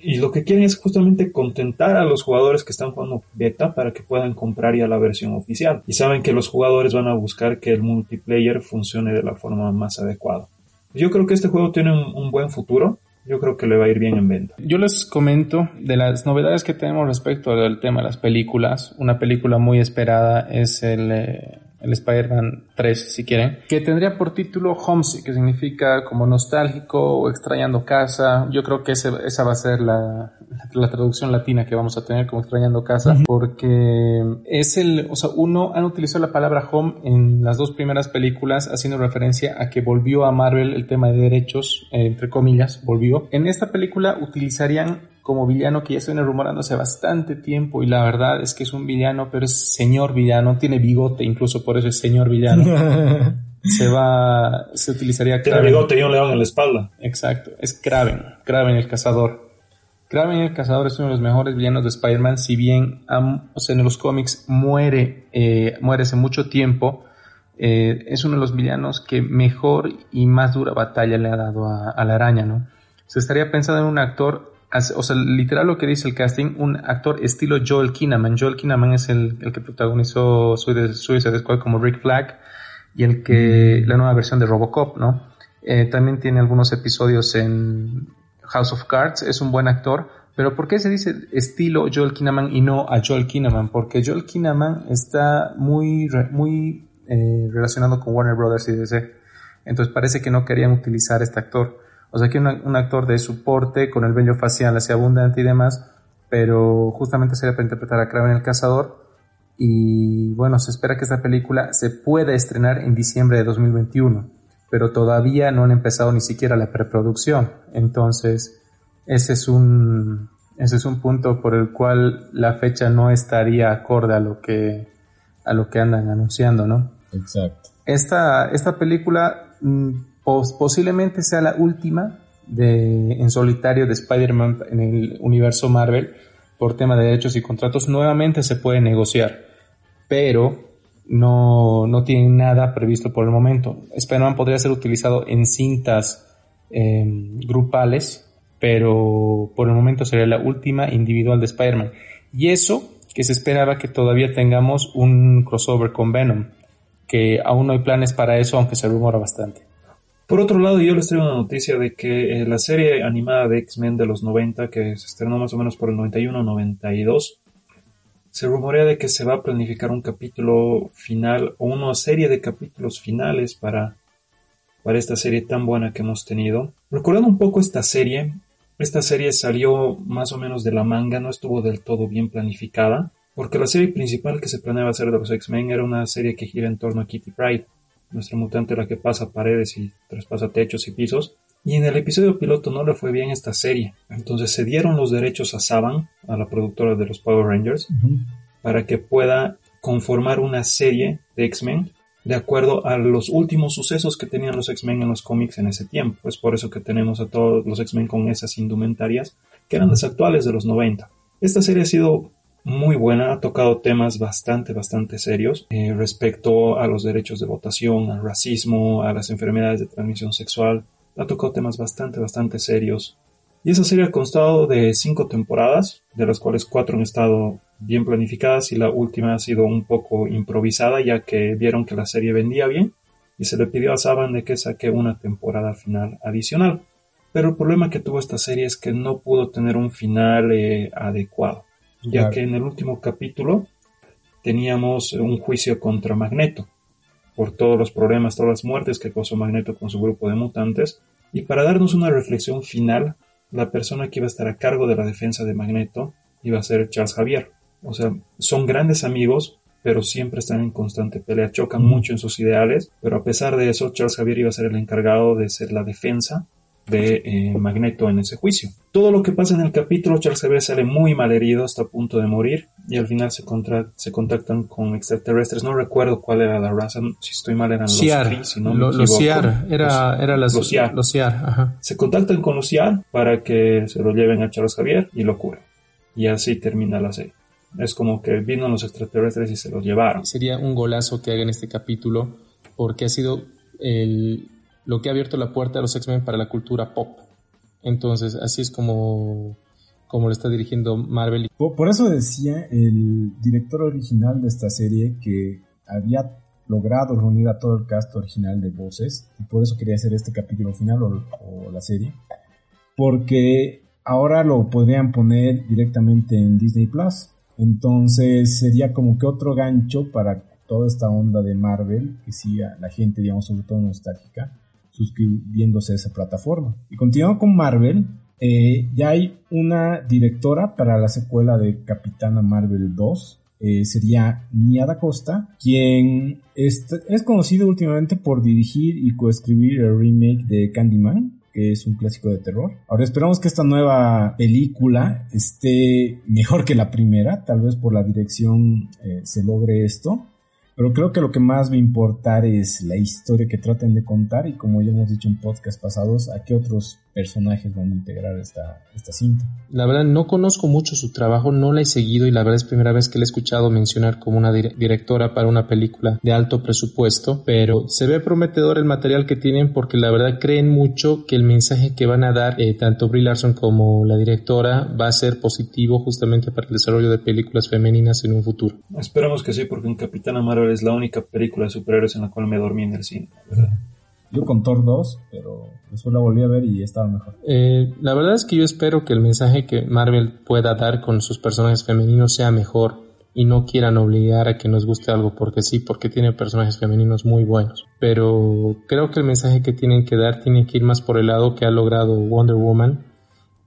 Y lo que quieren es justamente contentar a los jugadores que están jugando beta para que puedan comprar ya la versión oficial. Y saben que los jugadores van a buscar que el multiplayer funcione de la forma más adecuada. Yo creo que este juego tiene un, buen futuro. Yo creo que le va a ir bien en venta. Yo les comento de las novedades que tenemos respecto al tema de las películas. Una película muy esperada es el, eh, el Spider-Man 3, si quieren, que tendría por título Homesick, que significa como nostálgico o extrañando casa. Yo creo que esa va a ser la, la traducción latina que vamos a tener como extrañando casa, porque es el, o sea, uno han utilizado la palabra home en las dos primeras películas haciendo referencia a que volvió a Marvel el tema de derechos, eh, entre comillas, volvió. En esta película utilizarían como villano que ya se viene rumorando hace bastante tiempo y la verdad es que es un villano, pero es señor villano, tiene bigote, incluso por eso es señor villano. se va, se utilizaría Tiene bigote y un león en la espalda. Exacto, es Kraven, Kraven el cazador. Kraven el cazador es uno de los mejores villanos de Spider-Man, si bien o sea, en los cómics muere, eh, muere hace mucho tiempo, eh, es uno de los villanos que mejor y más dura batalla le ha dado a, a la araña, ¿no? Se estaría pensando en un actor o sea, literal lo que dice el casting, un actor estilo Joel Kinnaman. Joel Kinnaman es el, que protagonizó Suicide Squad como Rick Flag y el que, la nueva versión de Robocop, ¿no? Eh, también tiene algunos episodios en House of Cards, es un buen actor, pero ¿por qué se dice estilo Joel Kinnaman y no a Joel Kinnaman? Porque Joel Kinnaman está muy, muy eh, relacionado con Warner Brothers y DC. Entonces parece que no querían utilizar este actor. O sea, que un actor de soporte con el vello facial así abundante y demás, pero justamente sería para interpretar a Kraven el Cazador. Y bueno, se espera que esta película se pueda estrenar en diciembre de 2021, pero todavía no han empezado ni siquiera la preproducción. Entonces, ese es un, ese es un punto por el cual la fecha no estaría acorde a lo que, a lo que andan anunciando, ¿no? Exacto. Esta, esta película posiblemente sea la última en solitario de Spider-Man en el universo Marvel por tema de derechos y contratos. Nuevamente se puede negociar, pero no, no tienen nada previsto por el momento. Spider-Man podría ser utilizado en cintas em, grupales pero por el momento sería la última individual de Spider-Man. Y eso que se esperaba que todavía tengamos un crossover con Venom, que aún no hay planes para eso, aunque se rumora bastante. Por otro lado, yo les traigo una noticia de que eh, la serie animada de X-Men de los 90, que se estrenó más o menos por el 91-92, se rumorea de que se va a planificar un capítulo final o una serie de capítulos finales para, para esta serie tan buena que hemos tenido. Recordando un poco esta serie, esta serie salió más o menos de la manga, no estuvo del todo bien planificada, porque la serie principal que se planeaba hacer de los X-Men era una serie que gira en torno a Kitty Pride, nuestra mutante la que pasa paredes y traspasa techos y pisos, y en el episodio piloto no le fue bien esta serie. Entonces se dieron los derechos a Saban, a la productora de los Power Rangers, para que pueda conformar una serie de X-Men de acuerdo a los últimos sucesos que tenían los X-Men en los cómics en ese tiempo. Es por eso que tenemos a todos los X-Men con esas indumentarias que eran las actuales de los 90. Esta serie ha sido muy buena, ha tocado temas bastante, bastante serios eh, respecto a los derechos de votación, al racismo, a las enfermedades de transmisión sexual, ha tocado temas bastante, bastante serios. Y esa serie ha constado de cinco temporadas, de las cuales cuatro han estado bien planificadas y la última ha sido un poco improvisada ya que vieron que la serie vendía bien y se le pidió a Saban de que saque una temporada final adicional. Pero el problema que tuvo esta serie es que no pudo tener un final eh, adecuado, ya. que en el último capítulo teníamos un juicio contra Magneto por todos los problemas, todas las muertes que causó Magneto con su grupo de mutantes, y para darnos una reflexión final, la persona que iba a estar a cargo de la defensa de Magneto iba a ser Charles Javier. O sea, son grandes amigos, pero siempre están en constante pelea, chocan mucho en sus ideales, pero a pesar de eso, Charles Javier iba a ser el encargado de ser la defensa de eh, Magneto en ese juicio. Todo lo que pasa en el capítulo, Charles Xavier sale muy mal herido, hasta a punto de morir, y al final se, se contactan con extraterrestres. No recuerdo cuál era la raza, si estoy mal eran los Kree, si no me los Ciar, era, era las, los Ciar. Los Ciar Se contactan con los Ciar para que se lo lleven a Charles Xavier y lo curen. Y así termina la serie. Es como que vino los extraterrestres y se los llevaron. Sería un golazo que hagan este capítulo, porque ha sido el lo que ha abierto la puerta a los X-Men para la cultura pop. Entonces, así es como, como lo está dirigiendo Marvel. Por, eso decía el director original de esta serie que había logrado reunir a todo el cast original de voces y por eso quería hacer este capítulo final o, o la serie. Porque ahora lo podrían poner directamente en Disney Plus. Entonces sería como que otro gancho para toda esta onda de Marvel, que sí, la gente, digamos, sobre todo nostálgica, suscribiéndose a esa plataforma. Y continuando con Marvel, eh, ya hay una directora para la secuela de Capitana Marvel 2. Eh, sería Nia Da Costa, quien es, conocido últimamente por dirigir y coescribir el remake de Candyman, que es un clásico de terror. Ahora esperamos que esta nueva película esté mejor que la primera, tal vez por la dirección eh, se logre esto. Pero creo que lo que más va a importar es la historia que traten de contar y como ya hemos dicho en podcast pasados, a qué otros personajes van a integrar esta, esta cinta. La verdad no conozco mucho su trabajo, no la he seguido y la verdad es primera vez que la he escuchado mencionar como una directora para una película de alto presupuesto, pero se ve prometedor el material que tienen porque la verdad creen mucho que el mensaje que van a dar eh, tanto Brie Larson como la directora va a ser positivo justamente para el desarrollo de películas femeninas en un futuro. Esperamos que sí, porque en Capitana Marvel es la única película de superhéroes en la cual me dormí en el cine, ¿verdad? Yo con Thor 2, pero después la volví a ver y estaba mejor. Eh, la verdad es que yo espero que el mensaje que Marvel pueda dar con sus personajes femeninos sea mejor y no quieran obligar a que nos guste algo porque sí, porque tiene personajes femeninos muy buenos. Pero creo que el mensaje que tienen que dar tiene que ir más por el lado que ha logrado Wonder Woman,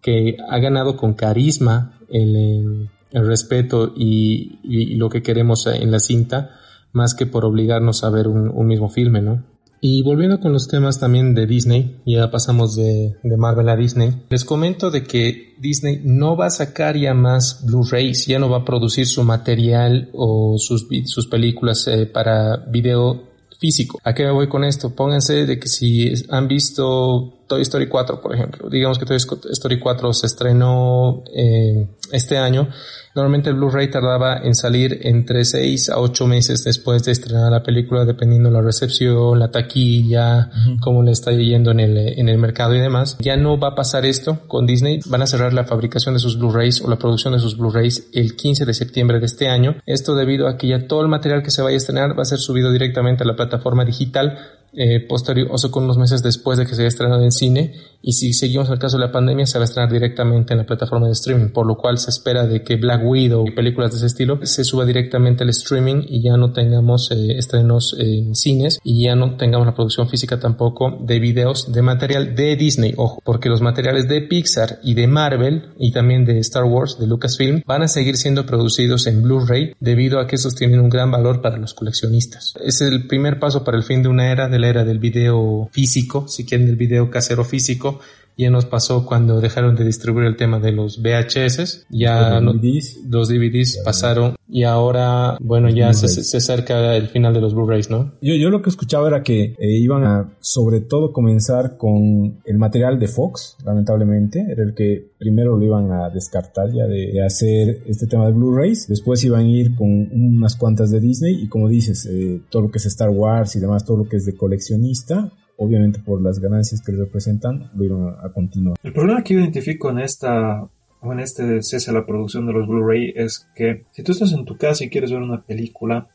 que ha ganado con carisma el, respeto y, lo que queremos en la cinta, más que por obligarnos a ver un, un mismo filme, ¿no? Y volviendo con los temas también de Disney, ya pasamos de, Marvel a Disney, les comento de que Disney no va a sacar ya más Blu-rays, ya no va a producir su material o sus, sus películas eh, para video físico. ¿A qué me voy con esto? Pónganse de que si han visto Toy Story 4, por ejemplo. Digamos que Toy Story 4 se estrenó eh, este año. Normalmente el Blu-ray tardaba en salir entre 6 a 8 meses después de estrenar la película, dependiendo la recepción, la taquilla, cómo le está yendo en el, en el mercado y demás. Ya no va a pasar esto con Disney. Van a cerrar la fabricación de sus Blu-rays o la producción de sus Blu-rays el 15 de septiembre de este año. Esto debido a que ya todo el material que se vaya a estrenar va a ser subido directamente a la plataforma digital eh, posterior, o sea, con unos meses después de que se haya estrenado en cine. Y si seguimos el caso de la pandemia, se va a estrenar directamente en la plataforma de streaming, por lo cual se espera de que Black Widow y películas de ese estilo se suba directamente al streaming y ya no tengamos eh, estrenos en cines y ya no tengamos la producción física tampoco de videos de material de Disney, ojo, porque los materiales de Pixar y de Marvel y también de Star Wars, de Lucasfilm, van a seguir siendo producidos en Blu-ray debido a que esos tienen un gran valor para los coleccionistas. Es el primer paso para el fin de una era de era del video físico, si quieren del video casero físico, ya nos pasó cuando dejaron de distribuir el tema de los VHS, ya los DVDs, los DVDs pasaron y ahora, bueno, ya se, se, acerca el final de los Blu-rays, ¿no? Yo, yo lo que escuchaba era que eh, iban a sobre todo comenzar con el material de Fox, lamentablemente, era el que primero lo iban a descartar ya de, hacer este tema de Blu-rays, después iban a ir con unas cuantas de Disney y como dices, eh, todo lo que es Star Wars y demás, todo lo que es de coleccionista, obviamente por las ganancias que representan, lo iban a, continuar. El problema que yo identifico en esta o en este cese a la producción de los Blu-ray es que si tú estás en tu casa y quieres ver una película,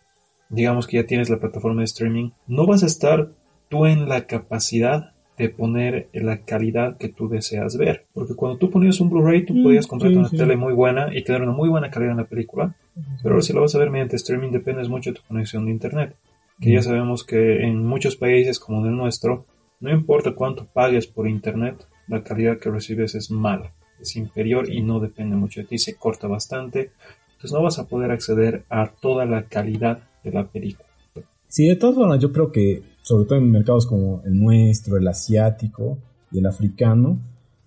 digamos que ya tienes la plataforma de streaming, no vas a estar tú en la capacidad de poner la calidad que tú deseas ver. Porque cuando tú ponías un Blu-ray, tú mm, podías comprar una tele muy buena y tener una muy buena calidad en la película. Pero ahora si lo vas a ver mediante streaming, dependes mucho de tu conexión de internet que ya sabemos que en muchos países como en el nuestro, no importa cuánto pagues por internet, la calidad que recibes es mala, es inferior y no depende mucho de ti, se corta bastante, entonces no vas a poder acceder a toda la calidad de la película. Sí, de todas formas, yo creo que, sobre todo en mercados como el nuestro, el asiático y el africano,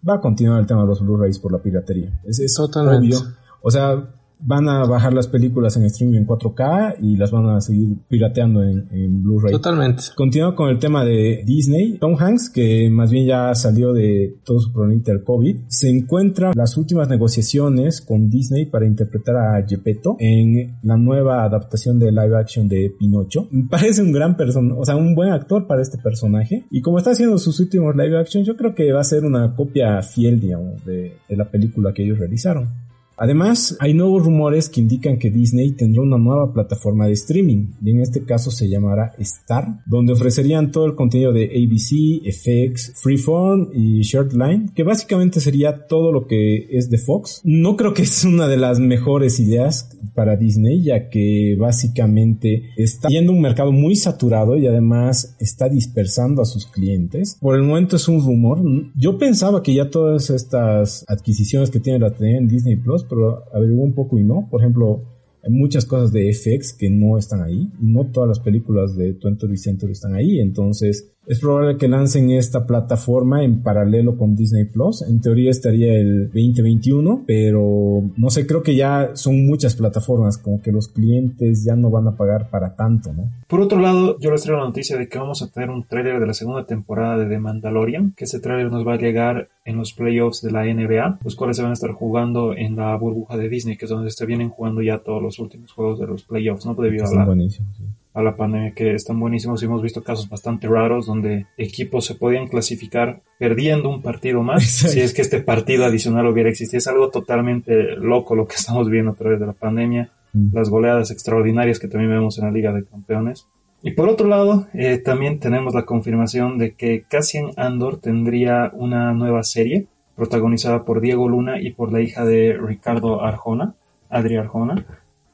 va a continuar el tema de los Blu-rays por la piratería. Es, es obvio. O sea, van a bajar las películas en streaming en 4K y las van a seguir pirateando en, Blu-ray. Totalmente. Continúo con el tema de Disney. Tom Hanks, que más bien ya salió de todo su problema del COVID, se encuentra las últimas negociaciones con Disney para interpretar a Gepetto en la nueva adaptación de live action de Pinocho. Parece un gran personaje, o sea, un buen actor para este personaje. Y como está haciendo sus últimos live action, yo creo que va a ser una copia fiel, digamos, de la película que ellos realizaron. Además, hay nuevos rumores que indican que Disney tendrá una nueva plataforma de streaming, y en este caso se llamará Star, donde ofrecerían todo el contenido de ABC, FX, Freeform y Shortline, que básicamente sería todo lo que es de Fox. No creo que es una de las mejores ideas para Disney, ya que básicamente está yendo un mercado muy saturado y además está dispersando a sus clientes. Por el momento es un rumor. Yo pensaba que ya todas estas adquisiciones que tiene la en Disney Plus pero averiguó un poco y no. Por ejemplo, hay muchas cosas de FX que no están ahí. No todas las películas de 20th Century están ahí. Entonces, es probable que lancen esta plataforma en paralelo con Disney Plus. En teoría estaría el 2021, pero no sé, creo que ya son muchas plataformas, como que los clientes ya no van a pagar para tanto, ¿no? Por otro lado, yo les traigo la noticia de que vamos a tener un tráiler de la segunda temporada de The Mandalorian, que ese tráiler nos va a llegar en los playoffs de la NBA, los cuales se van a estar jugando en la burbuja de Disney, que es donde se vienen jugando ya todos los últimos juegos de los playoffs, ¿no? Debido a la, a la pandemia que están buenísimos y hemos visto casos bastante raros donde equipos se podían clasificar perdiendo un partido más si es que este partido adicional hubiera existido. Es algo totalmente loco lo que estamos viendo a través de la pandemia, mm. las goleadas extraordinarias que también vemos en la Liga de Campeones. Y por otro lado, eh, también tenemos la confirmación de que Cassian Andor tendría una nueva serie protagonizada por Diego Luna y por la hija de Ricardo Arjona, Adri Arjona,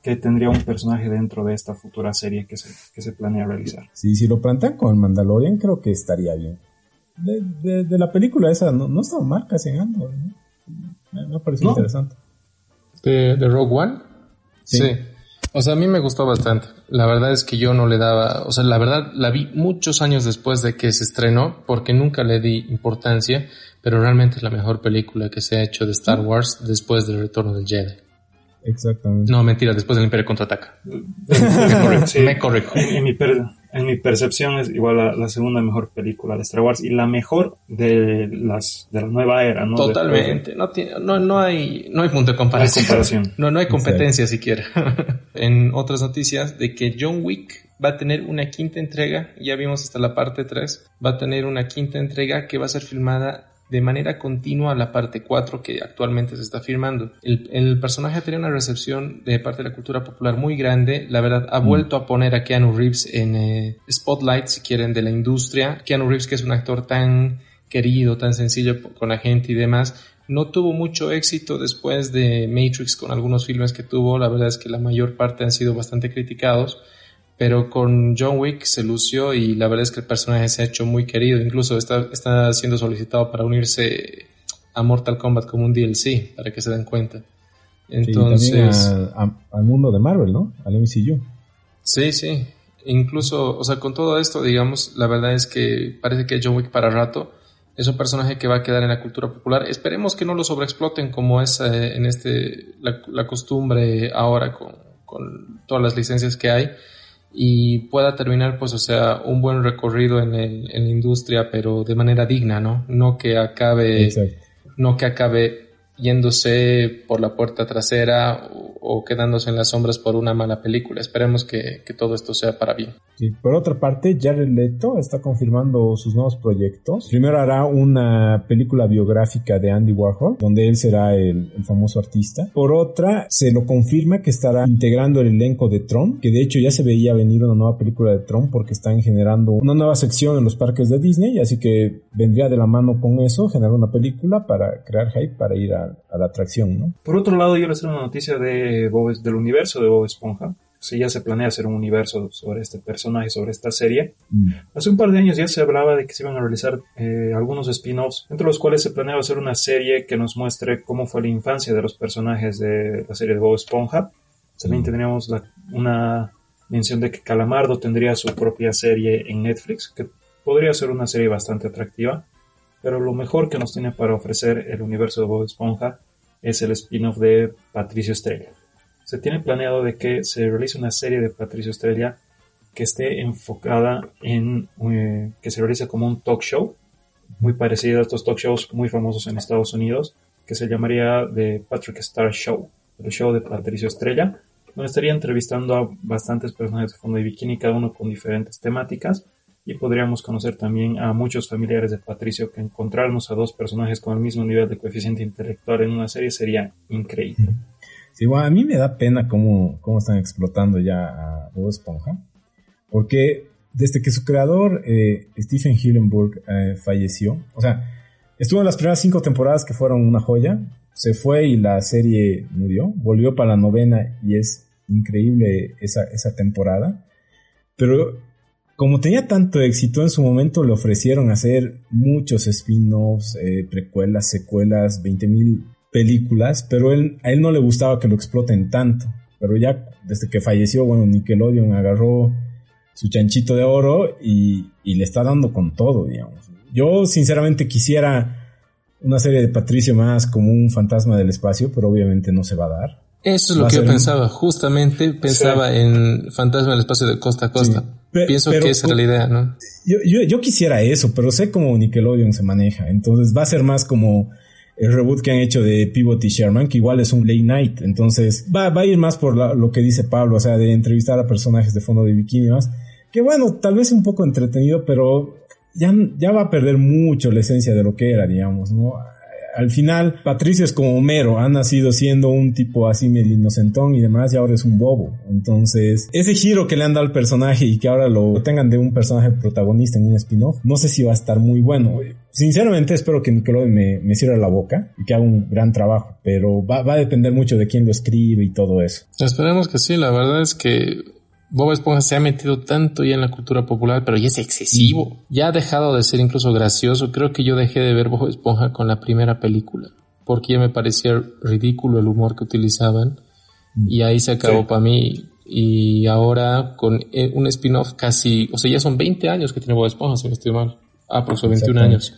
que tendría un personaje dentro de esta futura serie que se, que se planea realizar. Sí, si lo plantean con Mandalorian, creo que estaría bien. De, de, la película esa, no, no estaba mal casi ¿no? Me, me parecido interesante. ¿De, ¿De, Rogue One? Sí. sí. O sea, a mí me gustó bastante. La verdad es que yo no le daba, o sea, la verdad la vi muchos años después de que se estrenó, porque nunca le di importancia, pero realmente es la mejor película que se ha hecho de Star Wars después del retorno del Jedi. Exactamente. No, mentira, después del Imperio contraataca. me corrijo. En, mi en mi percepción es igual a la segunda mejor película de Star Wars y la mejor de las de la nueva era, ¿no? Totalmente, no, tiene, no, no, hay no hay punto de comparación. No, no, hay competencia siquiera. en otras noticias de que John Wick va a tener una quinta entrega, ya vimos hasta la parte 3, va a tener una quinta entrega que va a ser filmada de manera continua la parte 4 que actualmente se está firmando. El, personaje ha tenido una recepción de parte de la cultura popular muy grande. La verdad, ha mm. vuelto a poner a Keanu Reeves en eh, spotlight, si quieren, de la industria. Keanu Reeves, que es un actor tan querido, tan sencillo con la gente y demás, no tuvo mucho éxito después de Matrix con algunos filmes que tuvo. La verdad es que la mayor parte han sido bastante criticados pero con John Wick se lució y la verdad es que el personaje se ha hecho muy querido, incluso está, está siendo solicitado para unirse a Mortal Kombat como un DLC, para que se den cuenta. Entonces... al mundo de Marvel, ¿no? Al MCU. Sí, sí. Incluso, o sea, con todo esto, digamos, la verdad es que parece que John Wick para rato es un personaje que va a quedar en la cultura popular. Esperemos que no lo sobreexploten como es eh, en este la, costumbre ahora con, con todas las licencias que hay y pueda terminar, pues, o sea, un buen recorrido en, el, en la industria, pero de manera digna, ¿no? No que acabe, no que acabe yéndose por la puerta trasera o, quedándose en las sombras por una mala película. Esperemos que, todo esto sea para bien. Por otra parte, Jared Leto está confirmando sus nuevos proyectos. Primero hará una película biográfica de Andy Warhol, donde él será el, famoso artista. Por otra, se lo confirma que estará integrando el elenco de Tron, que de hecho ya se veía venir una nueva película de Tron porque están generando una nueva sección en los parques de Disney, así que vendría de la mano con eso, generar una película para crear hype para ir a a, la atracción, ¿no? Por otro lado, yo les traigo una noticia de del universo de Bob Esponja. Si ya se planea hacer un universo sobre este personaje, sobre esta serie. Mm. Hace un par de años ya se hablaba de que se iban a realizar eh, algunos spin-offs, entre los cuales se planeaba hacer una serie que nos muestre cómo fue la infancia de los personajes de la serie de Bob Esponja. También mm. tendríamos una mención de que Calamardo tendría su propia serie en Netflix, que podría ser una serie bastante atractiva. Pero lo mejor que nos tiene para ofrecer el universo de Bob Esponja es el spin-off de Patricio Estrella. Se tiene planeado de que se realice una serie de Patricio Estrella que esté enfocada en eh, que se realice como un talk show muy parecido a estos talk shows muy famosos en Estados Unidos que se llamaría The Patrick Star Show, el show de Patricio Estrella, donde estaría entrevistando a bastantes personajes de fondo de bikini, cada uno con diferentes temáticas y podríamos conocer también a muchos familiares de Patricio que encontrarnos a dos personajes con el mismo nivel de coeficiente intelectual en una serie sería increíble. Sí, bueno, a mí me da pena cómo, cómo están explotando ya a Bob Esponja, porque desde que su creador, eh, Stephen Hillenburg, eh, falleció, o sea, estuvo en las primeras cinco temporadas que fueron una joya, se fue y la serie murió, volvió para la novena y es increíble esa, esa temporada, pero como tenía tanto éxito, en su momento le ofrecieron hacer muchos spin-offs, eh, precuelas, secuelas, 20.000 películas, pero él, a él no le gustaba que lo exploten tanto. Pero ya desde que falleció, bueno, Nickelodeon agarró su chanchito de oro y, y le está dando con todo, digamos. Yo sinceramente quisiera una serie de Patricio más como un fantasma del espacio, pero obviamente no se va a dar. Eso es lo que yo pensaba, justamente pensaba en Fantasma del Espacio de Costa a Costa. Pienso que esa era la idea, ¿no? Yo, yo, yo, quisiera eso, pero sé cómo Nickelodeon se maneja, entonces va a ser más como el reboot que han hecho de Pivot y Sherman, que igual es un late night, entonces va, va a ir más por lo que dice Pablo, o sea, de entrevistar a personajes de fondo de bikini más, que bueno, tal vez un poco entretenido, pero ya, ya va a perder mucho la esencia de lo que era, digamos, ¿no? Al final Patricio es como Homero, ha nacido siendo un tipo así medio inocentón y demás y ahora es un bobo. Entonces, ese giro que le han dado al personaje y que ahora lo tengan de un personaje protagonista en un spin-off, no sé si va a estar muy bueno. Sinceramente espero que Nickelodeon me, me cierre la boca y que haga un gran trabajo, pero va, va a depender mucho de quién lo escribe y todo eso. Esperemos que sí, la verdad es que Bob Esponja se ha metido tanto ya en la cultura popular, pero ya es excesivo. Ya ha dejado de ser incluso gracioso. Creo que yo dejé de ver Bob Esponja con la primera película, porque ya me parecía ridículo el humor que utilizaban. Y ahí se acabó para mí. Y ahora con eh, un spin-off casi, o sea, ya son 20 años que tiene Bob Esponja, si no estoy mal. Ah, pues 21 años.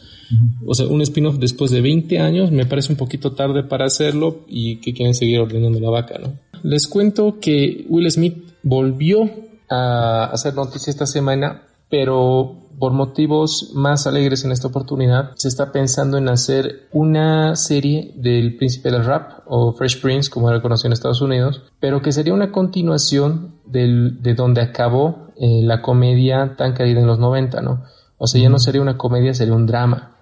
O sea, un spin-off después de 20 años me parece un poquito tarde para hacerlo y que quieren seguir ordenando la vaca, ¿no? Les cuento que Will Smith volvió a hacer noticia esta semana, pero por motivos más alegres en esta oportunidad, se está pensando en hacer una serie del Príncipe del Rap o Fresh Prince, como era conocido en Estados Unidos, pero que sería una continuación del, de donde acabó eh, la comedia tan querida en los 90, ¿no? O sea, ya no sería una comedia, sería un drama.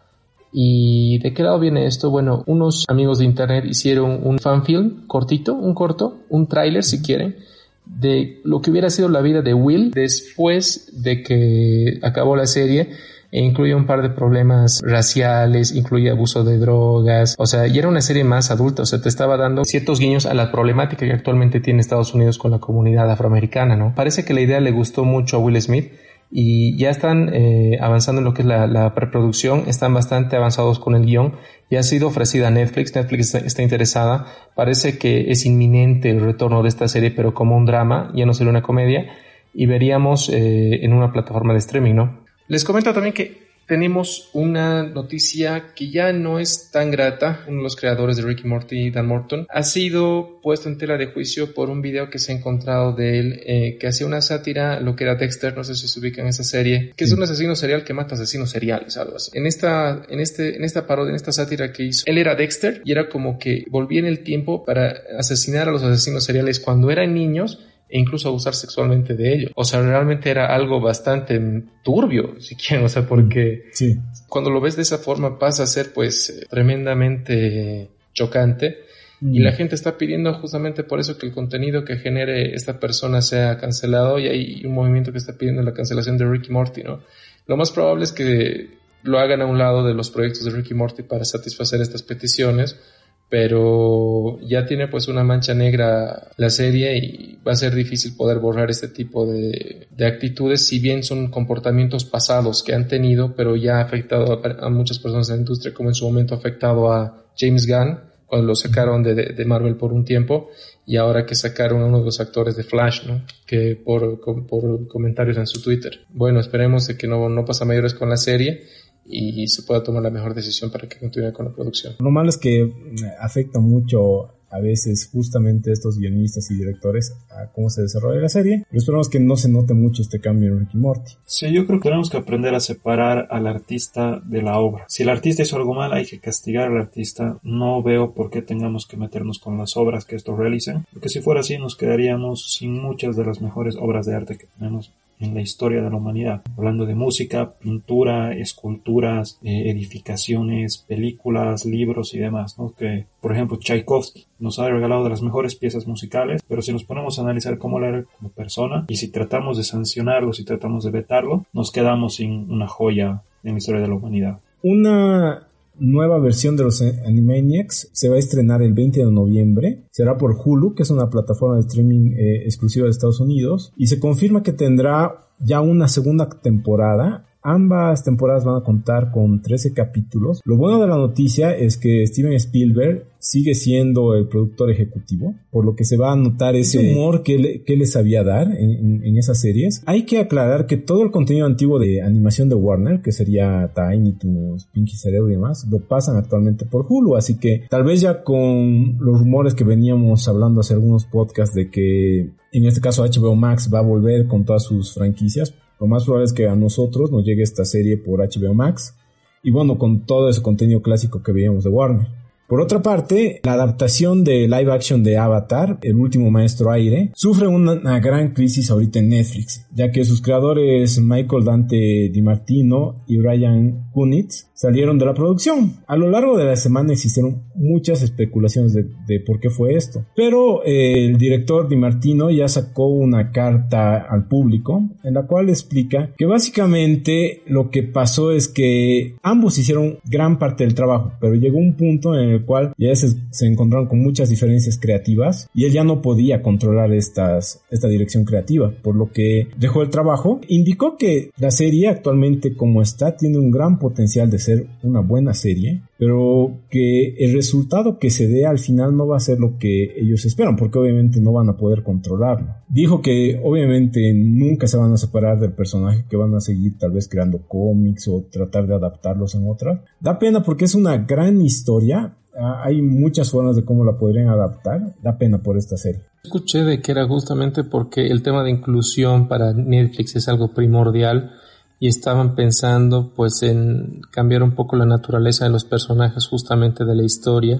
¿Y de qué lado viene esto? Bueno, unos amigos de internet hicieron un fanfilm cortito, un corto, un tráiler si quieren, de lo que hubiera sido la vida de Will después de que acabó la serie e incluye un par de problemas raciales, incluye abuso de drogas, o sea, y era una serie más adulta, o sea, te estaba dando ciertos guiños a la problemática que actualmente tiene Estados Unidos con la comunidad afroamericana, ¿no? Parece que la idea le gustó mucho a Will Smith y ya están eh, avanzando en lo que es la, preproducción, están bastante avanzados con el guion, ya ha sido ofrecida a Netflix, Netflix está, interesada, parece que es inminente el retorno de esta serie, pero como un drama, ya no será una comedia, y veríamos eh, en una plataforma de streaming, ¿no? Les comento también que tenemos una noticia que ya no es tan grata. Uno de los creadores de Ricky Morty, Dan Morton, ha sido puesto en tela de juicio por un video que se ha encontrado de él eh, que hacía una sátira lo que era Dexter, no sé si se ubica en esa serie, que es un asesino serial que mata asesinos seriales, algo así. En esta, en este, en esta parodia, en esta sátira que hizo, él era Dexter y era como que volvía en el tiempo para asesinar a los asesinos seriales cuando eran niños e incluso abusar sexualmente de ellos. O sea, realmente era algo bastante turbio, si quieren, o sea, porque cuando lo ves de esa forma pasa a ser pues tremendamente chocante y la mm. gente está pidiendo justamente por eso que el contenido que genere esta persona sea cancelado y hay un movimiento que está pidiendo la cancelación de Ricky Morty, ¿no? Lo más probable es que lo hagan a un lado de los proyectos de Ricky Morty para satisfacer estas peticiones pero ya tiene pues una mancha negra la serie y va a ser difícil poder borrar este tipo de, actitudes, si bien son comportamientos pasados que han tenido, pero ya ha afectado a, muchas personas en la industria, como en su momento ha afectado a James Gunn cuando lo sacaron de, Marvel por un tiempo y ahora que sacaron a uno de los actores de Flash, ¿no? Que por, por comentarios en su Twitter. Bueno, esperemos de que no, no pasa mayores con la serie y se pueda tomar la mejor decisión para que continúe con la producción. Lo malo es que mm, afecta mucho a veces justamente estos guionistas y directores a cómo se desarrolla la serie. Pero esperamos que no se note mucho este cambio en Ricky Morty. Sí, yo creo que tenemos que aprender a separar al artista de la obra. Si el artista hizo algo mal, hay que castigar al artista. No veo por qué tengamos que meternos con las obras que estos realicen, porque si fuera así nos quedaríamos sin muchas de las mejores obras de arte que tenemos en la historia de la humanidad, hablando de música, pintura, esculturas, eh, edificaciones, películas, libros y demás, ¿no? Que, por ejemplo, Tchaikovsky nos ha regalado de las mejores piezas musicales, pero si nos ponemos a analizar cómo era como persona y si tratamos de sancionarlo, si tratamos de vetarlo, nos quedamos sin una joya en la historia de la humanidad. Una nueva versión de los Animaniacs se va a estrenar el 20 de noviembre. Será por Hulu, que es una plataforma de streaming eh, exclusiva de Estados Unidos. Y se confirma que tendrá ya una segunda temporada Ambas temporadas van a contar con 13 capítulos. Lo bueno de la noticia es que Steven Spielberg sigue siendo el productor ejecutivo, por lo que se va a notar ese humor que, le, les sabía dar en, esas series. Hay que aclarar que todo el contenido antiguo de animación de Warner, que sería Tiny Toons, Pinky Cerebro y demás, lo pasan actualmente por Hulu, así que tal vez ya con los rumores que veníamos hablando hace algunos podcasts de que en este caso HBO Max va a volver con todas sus franquicias, lo más probable es que a nosotros nos llegue esta serie por HBO Max y bueno, con todo ese contenido clásico que veíamos de Warner. Por otra parte, la adaptación de live action de Avatar, El último maestro aire, sufre una, gran crisis ahorita en Netflix, ya que sus creadores Michael Dante Di Martino y Ryan Kunitz salieron de la producción. A lo largo de la semana existieron muchas especulaciones de, por qué fue esto, pero eh, el director Di Martino ya sacó una carta al público en la cual explica que básicamente lo que pasó es que ambos hicieron gran parte del trabajo, pero llegó un punto en el cual ya se, encontraron con muchas diferencias creativas y él ya no podía controlar estas, esta dirección creativa, por lo que dejó el trabajo. Indicó que la serie actualmente como está tiene un gran potencial de ser una buena serie, pero que el resultado que se dé al final no va a ser lo que ellos esperan, porque obviamente no van a poder controlarlo. Dijo que obviamente nunca se van a separar del personaje, que van a seguir tal vez creando cómics o tratar de adaptarlos en otra. Da pena porque es una gran historia ah, hay muchas formas de cómo la podrían adaptar. Da pena por esta serie. Escuché de que era justamente porque el tema de inclusión para Netflix es algo primordial y estaban pensando pues en cambiar un poco la naturaleza de los personajes justamente de la historia.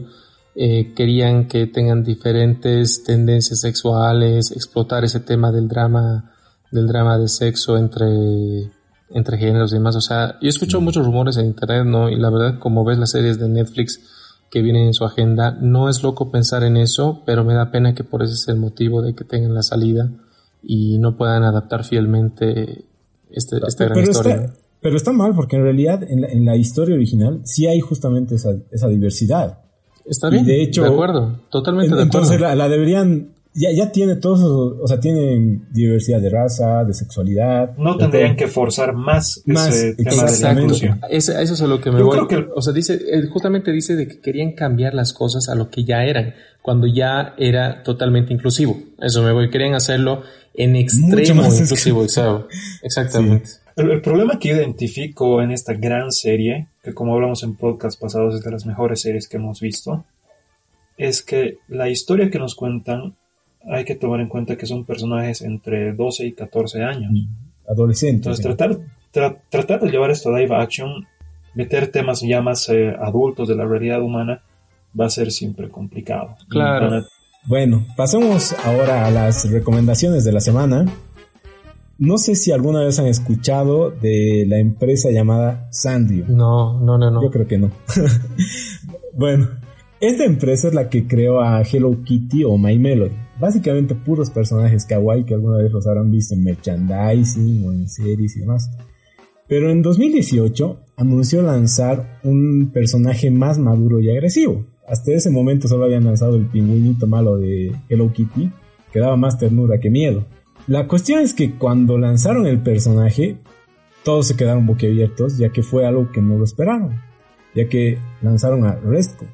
Eh, querían que tengan diferentes tendencias sexuales, explotar ese tema del drama, del drama de sexo entre, entre géneros y demás. O sea, yo escucho muchos rumores en internet, ¿no? Y la verdad, como ves las series de Netflix que vienen en su agenda, no es loco pensar en eso, pero me da pena que por ese es el motivo de que tengan la salida y no puedan adaptar fielmente este, esta gran pero historia. Está, pero está mal porque en realidad en la, en la historia original sí hay justamente esa, esa diversidad. Está bien, Y de hecho, acuerdo, totalmente de entonces acuerdo. la, la deberían, ya, ya tiene todos, esos- o sea, tienen diversidad de raza, de sexualidad. No de tendrían todo. que forzar más, Más, ese tema de la inclusión. Eso es a lo que me Yo voy. creo que- O sea, dice, eh, justamente dice de que querían cambiar las cosas a lo que ya eran, cuando ya era totalmente inclusivo. Eso me voy. Querían hacerlo en extremo más inclusivo, exacto. Exactamente. El, el problema que identifico en esta gran serie, que como hablamos en podcast pasados es de las mejores series que hemos visto, es que la historia que nos cuentan hay que tomar en cuenta que son personajes entre 12 y 14 años. Adolescentes. Entonces tratar, tra- tratar de llevar esto a live action, meter temas ya más eh, adultos de la realidad humana, va a ser siempre complicado. Claro. Van a- Bueno, pasemos ahora a las recomendaciones de la semana. No sé si alguna vez han escuchado de la empresa llamada Sanrio. No, no, no, no. Yo creo que no. bueno, esta empresa es la que creó a Hello Kitty o My Melody. Básicamente puros personajes kawaii que alguna vez los habrán visto en merchandising o en series y demás. Pero en 2018 anunció lanzar un personaje más maduro y agresivo. Hasta ese momento solo habían lanzado el pingüinito malo de Hello Kitty, que daba más ternura que miedo. La cuestión es que cuando lanzaron el personaje, todos se quedaron boquiabiertos, ya que fue algo que no lo esperaron, ya que lanzaron a Restco,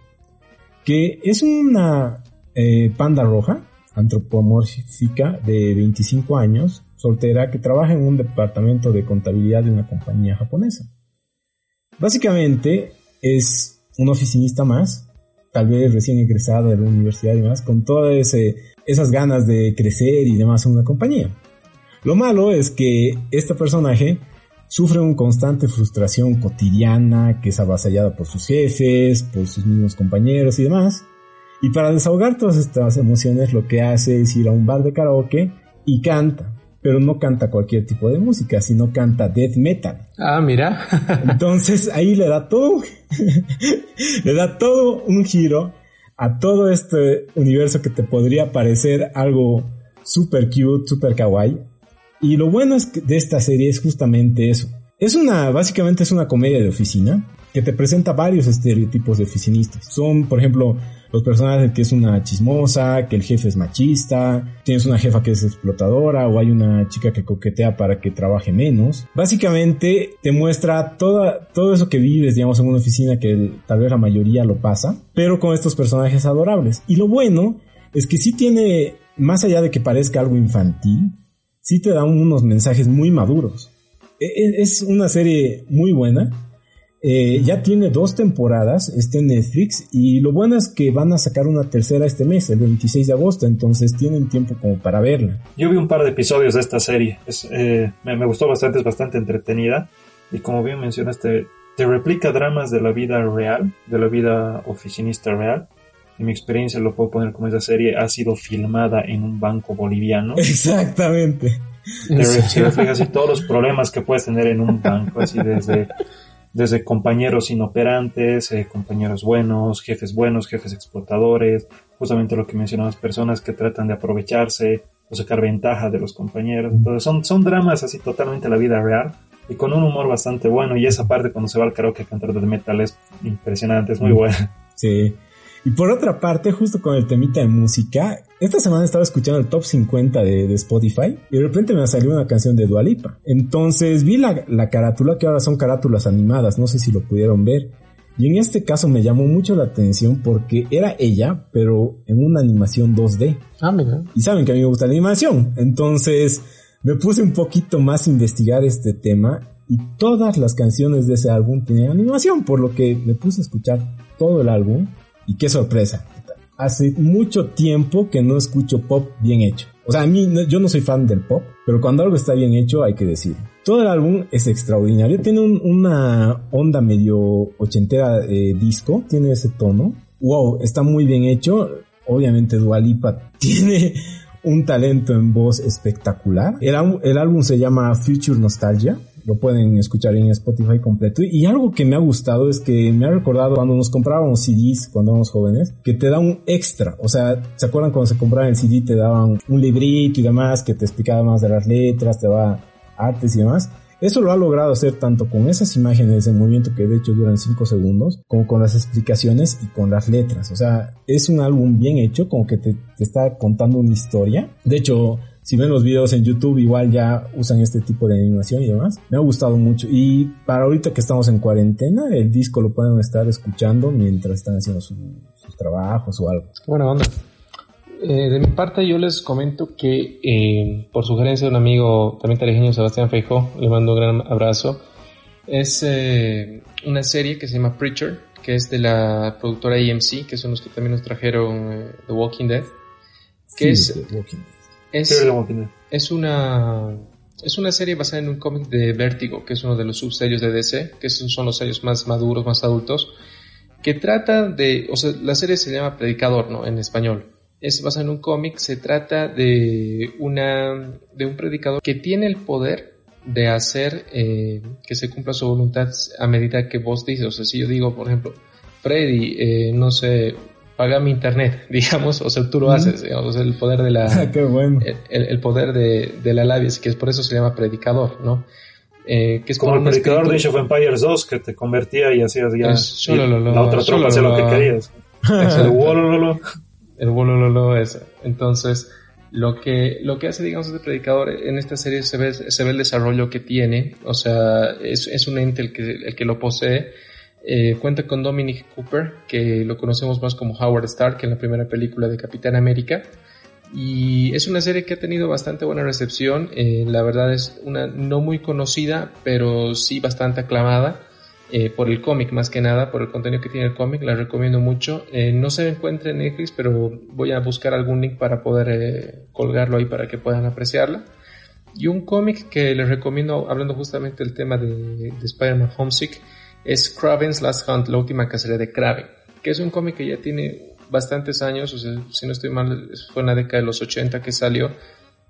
que es una eh, panda roja, antropomórfica de 25 años, soltera, que trabaja en un departamento de contabilidad de una compañía japonesa. Básicamente es un oficinista más, tal vez recién egresada de la universidad y demás, con todas esas ganas de crecer y demás en una compañía. Lo malo es que este personaje sufre una constante frustración cotidiana que es avasallada por sus jefes, por sus mismos compañeros y demás. Y para desahogar todas estas emociones lo que hace es ir a un bar de karaoke y canta. Pero no canta cualquier tipo de música, sino canta death metal. Ah, mira. Entonces ahí le da todo, le da todo un giro a todo este universo que te podría parecer algo super cute, super kawaii. Y lo bueno es que de esta serie es justamente eso. Es una, básicamente es una comedia de oficina que te presenta varios estereotipos de oficinistas. Son, por ejemplo, los personajes que es una chismosa, que el jefe es machista, tienes una jefa que es explotadora o hay una chica que coquetea para que trabaje menos. Básicamente te muestra toda, todo eso que vives, digamos, en una oficina que tal vez la mayoría lo pasa, pero con estos personajes adorables. Y lo bueno es que sí tiene, más allá de que parezca algo infantil, sí te da unos mensajes muy maduros. E- e- Es una serie muy buena. Eh, ya tiene dos temporadas, está en Netflix, y lo bueno es que van a sacar una tercera este mes, el 26 de agosto, entonces tienen tiempo como para verla. Yo vi un par de episodios de esta serie. Es, eh, me, me gustó bastante, es bastante entretenida. Y como bien mencionaste, te replica dramas de la vida real, de la vida oficinista real. En mi experiencia lo puedo poner como esa serie ha sido filmada en un banco boliviano. Exactamente. Te refleja así todos los problemas que puedes tener en un banco, así desde, desde compañeros inoperantes, eh, compañeros buenos, jefes buenos, jefes explotadores, justamente lo que mencionabas, personas que tratan de aprovecharse o sacar ventaja de los compañeros. Entonces son, son dramas así totalmente la vida real y con un humor bastante bueno y esa parte cuando se va al karaoke a cantar de metal es impresionante, es muy buena. Sí. Y por otra parte, justo con el temita de música, esta semana estaba escuchando el top 50 de, de Spotify y de repente me salió una canción de Dualipa. Entonces vi la, la carátula, que ahora son carátulas animadas, no sé si lo pudieron ver. Y en este caso me llamó mucho la atención porque era ella, pero en una animación 2D. Ah, mira. Y saben que a mí me gusta la animación. Entonces me puse un poquito más a investigar este tema y todas las canciones de ese álbum tienen animación, por lo que me puse a escuchar todo el álbum Y qué sorpresa. Hace mucho tiempo que no escucho pop bien hecho. O sea, a mí, yo no soy fan del pop, pero cuando algo está bien hecho hay que decirlo. Todo el álbum es extraordinario. Tiene una onda medio ochentera eh, disco. Tiene ese tono. Wow, está muy bien hecho. Obviamente Dualipa tiene un talento en voz espectacular. El, el álbum se llama Future Nostalgia lo pueden escuchar en Spotify completo. Y algo que me ha gustado es que me ha recordado cuando nos comprábamos CDs cuando éramos jóvenes, que te da un extra. O sea, ¿se acuerdan cuando se compraban el CD te daban un librito y demás que te explicaba más de las letras, te daba artes y demás? Eso lo ha logrado hacer tanto con esas imágenes en movimiento que de hecho duran 5 segundos, como con las explicaciones y con las letras. O sea, es un álbum bien hecho, como que te, te está contando una historia. De hecho, si ven los videos en YouTube, igual ya usan este tipo de animación y demás. Me ha gustado mucho. Y para ahorita que estamos en cuarentena, el disco lo pueden estar escuchando mientras están haciendo sus trabajos o algo. Buena onda. Eh, de mi parte, yo les comento que eh, por sugerencia de un amigo también tarijeño, Sebastián Feijó, le mando un gran abrazo. Es eh, una serie que se llama Preacher, que es de la productora AMC, que son los que también nos trajeron The Walking Dead. Que es, Walking Dead es, es una es una serie basada en un cómic de Vértigo, que es uno de los subsellos de DC, que son los sellos más maduros, más adultos, que trata de, o sea, la serie se llama Predicador, ¿no? En español. Es basada en un cómic, se trata de una, de un predicador que tiene el poder de hacer eh, que se cumpla su voluntad a medida que vos dices. O sea, si yo digo, por ejemplo, Freddy, eh, no sé, paga mi internet, digamos, o sea, tú lo haces, digamos, el poder de la... Qué bueno. el, poder de, la labia, que es por eso se llama predicador, ¿no? Eh, que es como, el predicador de Age of Empires 2 que te convertía y hacías ya la otra tropa hacía lo que querías. el wolololo. El wolololo es. Entonces, lo que, lo que hace, digamos, este predicador en esta serie se ve, se ve el desarrollo que tiene, o sea, es, es un ente el que, el que lo posee eh, cuenta con Dominic Cooper, que lo conocemos más como Howard Stark en la primera película de Capitán América. Y es una serie que ha tenido bastante buena recepción. Eh, la verdad es una no muy conocida, pero sí bastante aclamada eh, por el cómic, más que nada, por el contenido que tiene el cómic. La recomiendo mucho. no se encuentra en Netflix, pero voy a buscar algún link para poder colgarlo ahí para que puedan apreciarla. Y un cómic que les recomiendo, hablando justamente del tema de, de Spider-Man Homesick, es Kraven's Last Hunt, la última cacería de Kraven, que es un cómic que ya tiene bastantes años, o sea, si no estoy mal, fue en la década de los 80 que salió.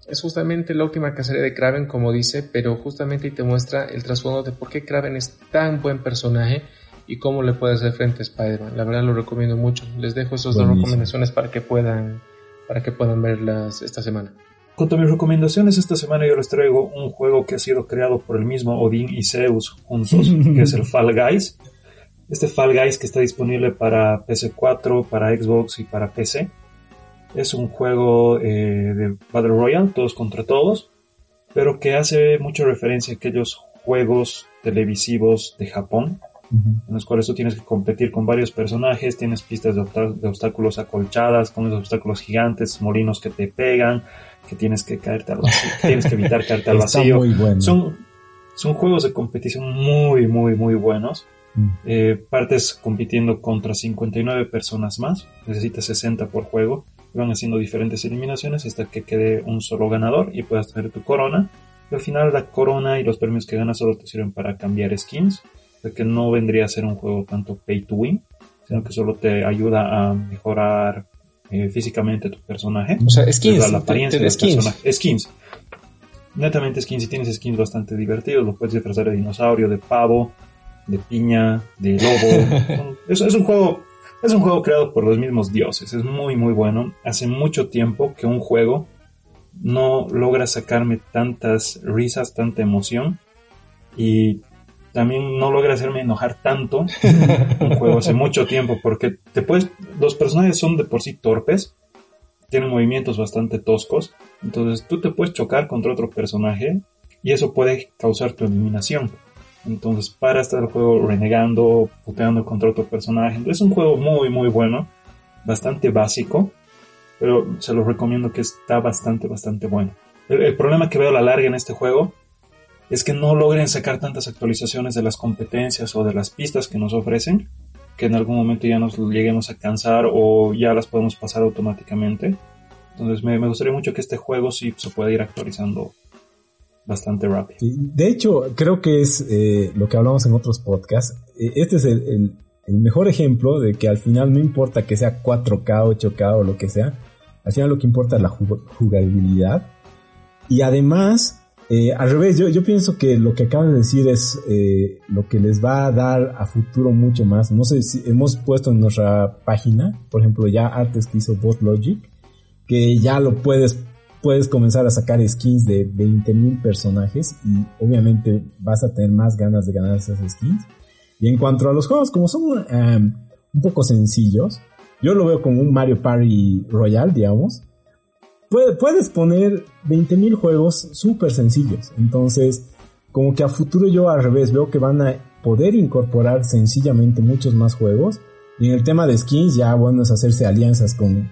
Es justamente la última cacería de Kraven, como dice, pero justamente te muestra el trasfondo de por qué Kraven es tan buen personaje y cómo le puede hacer frente a Spider-Man. La verdad lo recomiendo mucho. Les dejo esas dos recomendaciones para que puedan, para que puedan verlas esta semana. Cuanto a mis recomendaciones, esta semana yo les traigo un juego que ha sido creado por el mismo Odin y Zeus juntos, que es el Fall Guys. Este Fall Guys que está disponible para PC4, para Xbox y para PC. Es un juego eh, de Battle Royale, todos contra todos, pero que hace mucha referencia a aquellos juegos televisivos de Japón, en los cuales tú tienes que competir con varios personajes, tienes pistas de, obstáculos acolchadas, con esos obstáculos gigantes, molinos que te pegan, que tienes que caerte al vacío, tienes que evitar caerte al vacío. Son, son juegos de competición muy, muy, muy buenos. Mm. Eh, partes compitiendo contra 59 personas más, necesitas 60 por juego, van haciendo diferentes eliminaciones hasta que quede un solo ganador y puedas tener tu corona. Y al final la corona y los premios que ganas solo te sirven para cambiar skins, que no vendría a ser un juego tanto pay to win, sino que solo te ayuda a mejorar eh, físicamente tu personaje. O sea, skins. La apariencia del skins. Skins. Netamente skins. Y tienes skins bastante divertidos. Lo puedes disfrazar de dinosaurio, de pavo, de piña, de lobo. es, es un juego. Es un juego creado por los mismos dioses. Es muy, muy bueno. Hace mucho tiempo que un juego no logra sacarme tantas risas, tanta emoción. Y también no logra hacerme enojar tanto un juego hace mucho tiempo porque te puedes los personajes son de por sí torpes tienen movimientos bastante toscos entonces tú te puedes chocar contra otro personaje y eso puede causar tu eliminación. Entonces para estar el juego renegando puteando contra otro personaje es un juego muy muy bueno bastante básico pero se lo recomiendo que está bastante bastante bueno. El, el problema que veo a la larga en este juego es que no logren sacar tantas actualizaciones de las competencias o de las pistas que nos ofrecen, que en algún momento ya nos lleguemos a cansar o ya las podemos pasar automáticamente. Entonces me, gustaría mucho que este juego sí se pueda ir actualizando bastante rápido. de hecho, creo que es eh, lo que hablamos en otros podcasts. Eh, este es el, mejor ejemplo de que al final no importa que sea 4K, 8K o lo que sea, al final lo que importa es la jugabilidad. Y además, eh, al revés, yo, pienso que lo que acaban de decir es lo que les va a dar a futuro mucho más. No sé si hemos puesto en nuestra página, por ejemplo, ya artes que hizo Logic, que ya lo puedes puedes comenzar a sacar skins de 20.000 personajes y obviamente vas a tener más ganas de ganar esas skins. Y en cuanto a los juegos, como son em, un poco sencillos, yo lo veo como un Mario Party Royal, digamos. Puedes poner 20.000 juegos súper sencillos. Entonces, como que a futuro yo al revés veo que van a poder incorporar sencillamente muchos más juegos. Y en el tema de skins ya bueno es hacerse alianzas con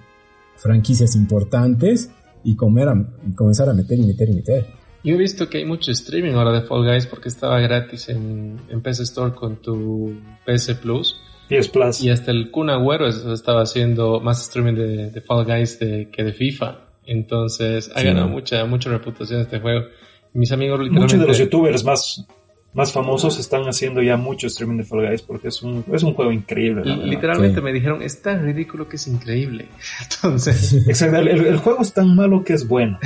franquicias importantes y, comer y comenzar a meter y meter y meter. Yo he visto que hay mucho streaming ahora de Fall Guys porque estaba gratis en, en PS Store con tu PS Plus. PS Plus. Y hasta el Kun Agüero estaba haciendo más streaming de, Fall Guys de, que de FIFA. Entonces ha ganado mucha, mucha reputación este juego. Mis amigos literalmente... Muchos de los youtubers más más famosos están haciendo ya mucho streaming de Fall Guys porque es un, es un juego increíble. Literalmente me dijeron, es tan ridículo que es increíble. Entonces... Exacto, el, juego es tan malo que es bueno.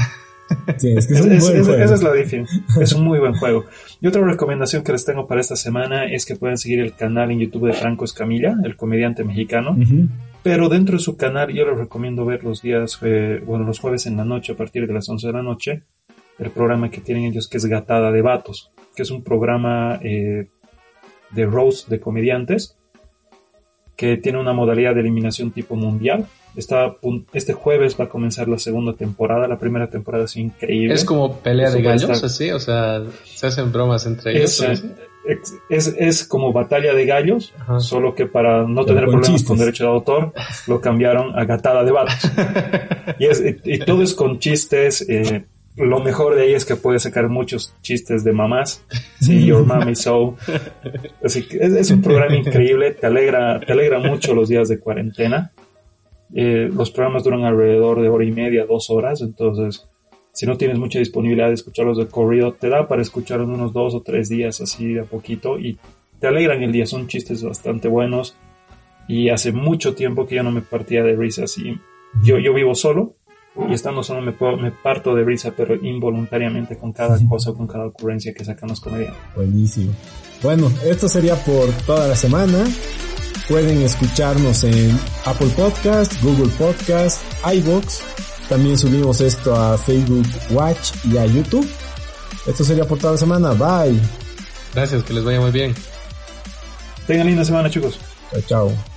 Sí, es que es. Esa es la diferencia. Es un muy buen juego. Y otra recomendación que les tengo para esta semana es que pueden seguir el canal en YouTube de Franco Escamilla, el comediante mexicano. Pero dentro de su canal yo les recomiendo ver los días, eh, bueno, los jueves en la noche a partir de las 11 de la noche, el programa que tienen ellos que es Gatada de Vatos que es un programa eh, de roast de comediantes que tiene una modalidad de eliminación tipo mundial. Está, este jueves va a comenzar la segunda temporada. La primera temporada es increíble. Es como pelea de gallos, así, o sea, se hacen bromas entre ellos. Es, es, como batalla de gallos, solo que para no tener problemas con derecho de autor, lo cambiaron a gatada de vatos. y, y, todo es con chistes. Eh, lo mejor de ahí es que puede sacar muchos chistes de mamás. Sí, Your Mommy So. Así que es, un programa increíble, te alegra, te alegra mucho los días de cuarentena. Eh, los programas duran alrededor de hora y media, dos horas, entonces si no tienes mucha disponibilidad de escucharlos de corrido, te da para escuchar unos dos o tres días así de a poquito y te alegran el día, son chistes bastante buenos y hace mucho tiempo que yo no me partía de risas y yo, yo vivo solo, y estando solo me, me parto de risa, pero involuntariamente con cada cosa, con cada ocurrencia que sacamos comediantes. Buenísimo. Bueno, esto sería por toda la semana. Pueden escucharnos en Apple Podcast, Google Podcast, iBox. También subimos esto a Facebook Watch y a YouTube. Esto sería por toda la semana. Bye. Gracias, que les vaya muy bien. Tengan linda semana, chicos. Chao, chao.